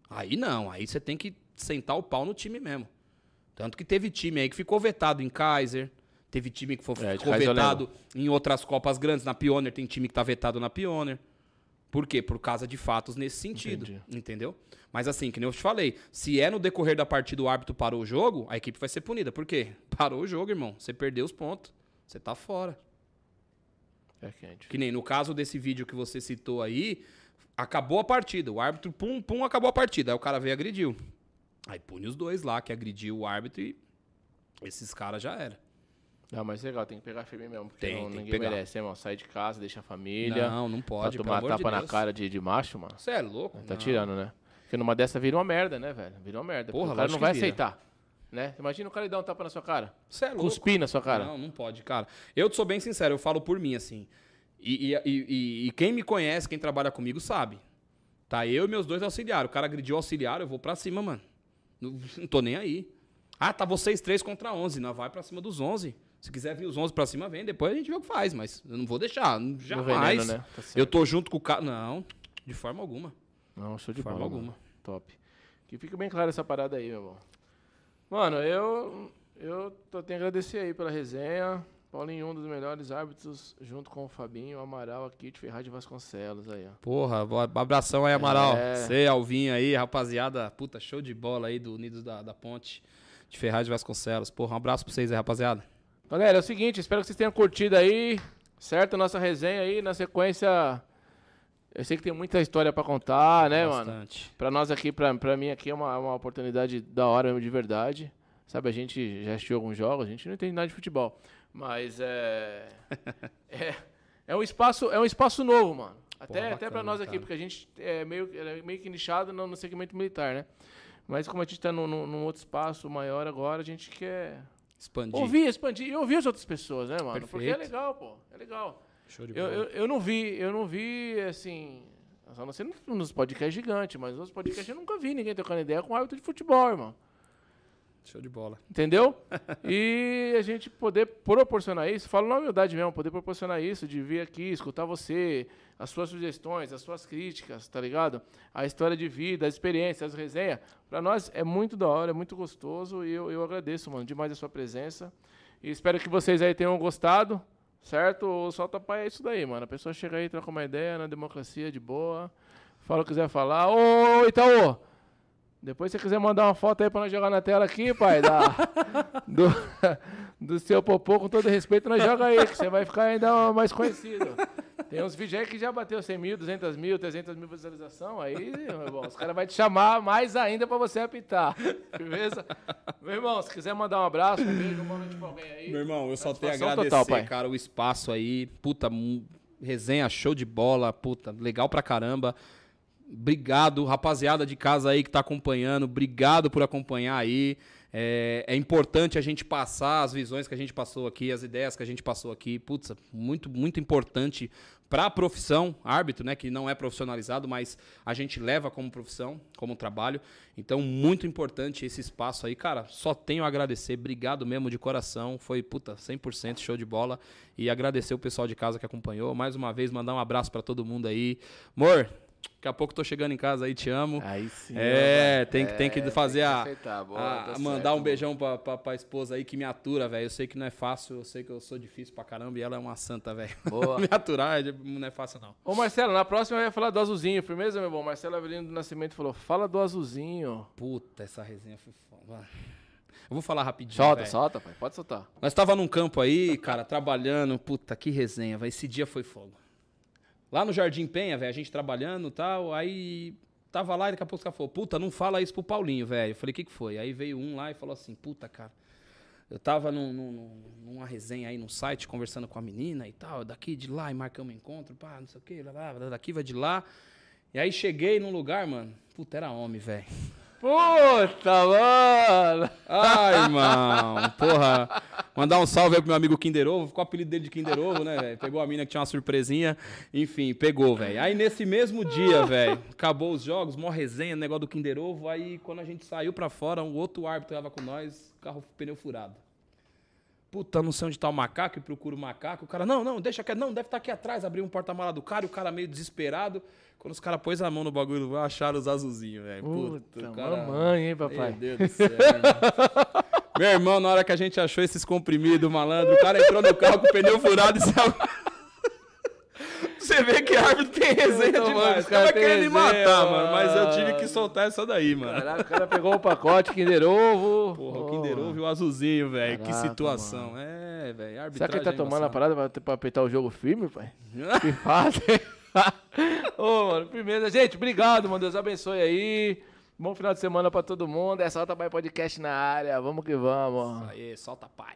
Aí não, aí você tem que sentar o pau no time mesmo. Tanto que teve time aí que ficou vetado em Kaiser, teve time que foi, É, ficou vetado em outras Copas grandes, na Pioneer, tem time que tá vetado na Pioneer. Por quê? Por causa de fatos nesse sentido. Entendi. Entendeu? Mas assim, que nem eu te falei, se é no decorrer da partida o árbitro parou o jogo, a equipe vai ser punida. Por quê? Parou o jogo, irmão. Você perdeu os pontos. Você tá fora. É quente. Que nem no caso desse vídeo que você citou aí, acabou a partida. O árbitro, pum, pum, acabou a partida. Aí o cara veio e agrediu. Aí pune os dois lá, que agrediu o árbitro e esses caras já era. Não, mas legal, tem que pegar firme mesmo, porque Tem, não- tem ninguém pegar. merece, hein, irmão. Sai de casa, deixa a família. Não, não pode, Pra tomar amor de tapa na cara de, de macho, mano. Você é louco? Tá Não. tirando, né? Porque numa dessa vira uma merda, né, velho? Vira uma merda. Porra, o cara não vai vira. aceitar. Né? Imagina o cara dar um tapa na sua cara. Você é louco. Cuspir na sua cara. Não, não pode, cara. Eu sou bem sincero, eu falo por mim, assim. E, e- e- e- e quem me conhece, quem trabalha comigo, sabe. Tá eu e meus dois auxiliares. O cara agrediu o auxiliar, eu vou pra cima, mano. Não, não tô nem aí. Ah, tá vocês três contra 11. Não, vai pra cima dos 11. Se quiser vir os 11 pra cima, vem. Depois a gente vê o que faz. Mas eu não vou deixar. Jamais. veneno, né? Tá eu tô junto com o cara. Não, de forma alguma. Não, show de De forma bola. alguma. mano. Top. Que fique bem claro essa parada aí, meu irmão. Mano, eu. Eu tô, tenho a agradecer aí pela resenha. Paulinho, um dos melhores árbitros, junto com o Fabinho, Amaral aqui de Ferraz de Vasconcelos aí, ó. Porra, abração aí, Amaral. É. Você, Alvinho aí, rapaziada. Puta, show de bola aí do Unidos da, da Ponte de Ferraz de Vasconcelos. Porra, um abraço pra vocês aí, rapaziada. Galera, é o seguinte, espero que vocês tenham curtido aí, certo? A nossa resenha aí, na sequência. Eu sei que tem muita história pra contar, né, mano? Bastante. Pra nós aqui, pra, pra mim aqui é uma, uma oportunidade da hora mesmo, de verdade. Sabe, a gente já assistiu alguns jogos, a gente não entende nada de futebol. Mas é. é, é um espaço, é um espaço novo, mano. Até, até pra bacana, nós aqui, cara. porque a gente é meio, é meio que nichado no, no segmento militar, né? Mas como a gente tá num- num outro espaço maior agora, a gente quer Expandir. ouvir, expandir e ouvir as outras pessoas, né, mano? Porque é Perfeito. legal, pô. É legal. Show de Eu, bola. eu, eu não vi, eu não vi, assim. Só não sei nos podcasts gigantes, mas nos podcasts eu nunca vi ninguém trocando ideia com árbitro de futebol, irmão. Show de bola. Entendeu? e a gente poder proporcionar isso, falo na humildade mesmo, poder proporcionar isso, de vir aqui, escutar você, as suas sugestões, as suas críticas, tá ligado? A história de vida, as experiências, as resenhas. Pra nós é muito da hora, é muito gostoso e eu, eu agradeço, mano, demais a sua presença. E espero que vocês aí tenham gostado, certo? O Solta Pai é isso daí, mano. A pessoa chega aí, troca uma ideia na democracia, de boa. Fala o que quiser falar. Ô, Itaú! Depois, se você quiser mandar uma foto aí pra nós jogar na tela aqui, pai, da, do, do seu popô, com todo respeito, nós joga aí, que você vai ficar ainda mais conhecido. Tem uns vídeos aí que já bateu 100 mil, 200 mil, 300 mil visualização, aí, meu irmão, os caras vão te chamar mais ainda pra você apitar, beleza? Meu irmão, se quiser mandar um abraço, um beijo, um momento pra alguém aí. Meu irmão, eu só tenho a agradecer, total, pai. cara, o espaço aí. Puta, resenha, show de bola, puta, legal pra caramba. Obrigado, rapaziada de casa aí que tá acompanhando. Obrigado por acompanhar aí. É, é importante a gente passar as visões que a gente passou aqui, as ideias que a gente passou aqui. Putz, muito, muito importante para a profissão, árbitro, né? Que não é profissionalizado, mas a gente leva como profissão, como trabalho. Então, muito importante esse espaço aí. Cara, só tenho a agradecer. Obrigado mesmo de coração. Foi, puta, 100% show de bola. E agradecer o pessoal de casa que acompanhou. Mais uma vez, mandar um abraço para todo mundo aí. Amor, daqui a pouco tô chegando em casa aí, te amo. Aí sim. É, tem que, tem que fazer tem que a, aceitar, boa, a- tá mandar certo, um beijão pra, pra, pra esposa aí que me atura, velho. Eu sei que não é fácil, eu sei que eu sou difícil pra caramba e ela é uma santa, velho. Boa. me aturar é- não é fácil, não. Ô Marcelo, na próxima eu ia falar do azulzinho, firmeza, meu irmão? Marcelo Avelino do Nascimento falou: fala do azulzinho. Puta, essa resenha foi foda. Eu vou falar rapidinho. Solta, velho. solta, pai, pode soltar. Nós tava num campo aí, cara, trabalhando. Puta, que resenha, velho. Esse dia foi fogo. Lá no Jardim Penha, velho, a gente trabalhando e tal. Aí tava lá e daqui a pouco os caras falaram, puta, não fala isso pro Paulinho, velho. Eu falei, o que que foi? Aí veio um lá e falou assim, puta, cara. Eu tava num- num- num- numa resenha aí no site, conversando com a menina e tal, daqui de lá, e marcamos um encontro, pá, não sei o quê, lá, lá, daqui vai de lá. E aí cheguei num lugar, mano, puta, era homem, velho. Puta, mano! Ai, irmão, porra. Mandar um salve aí pro meu amigo Kinder Ovo. Ficou o apelido dele de Kinder Ovo, né, velho? Pegou a mina que tinha uma surpresinha. Enfim, pegou, velho. Aí nesse mesmo dia, velho, acabou os jogos, mó resenha, negócio do Kinder Ovo. Aí quando a gente saiu pra fora, um outro árbitro tava com nós, carro pneu furado. Puta, não sei onde tá o macaco, e procura o macaco. O cara, não, não, deixa que não, deve estar aqui atrás. Abriu um porta-mala do cara, e o cara meio desesperado. Quando os caras pôs a mão no bagulho, acharam os azulzinhos, velho. Puta, o cara- mamãe, hein, papai? meu Deus do céu, irmão. Meu irmão, na hora que a gente achou esses comprimidos, malandro, o cara entrou no carro com o pneu furado e saiu. Você vê que árbitro tem resenha mano, demais. os Os caras caras têm querendo me matar, mano. Mas eu tive mano. que soltar essa daí, mano. Caraca, o cara pegou o pacote, Kinder Ovo. Porra, o Kinder Ovo e o azulzinho, velho. Que situação. É, velho. Será Arbitragem que ele tá é tomando a parada pra, pra apertar o jogo firme, pai? que fácil. Ô, mano, primeiro, gente, obrigado, mano. Deus abençoe aí. Bom final de semana pra todo mundo. Essa Alta Bai Podcast na área. Vamos que vamos. Aí, solta pai.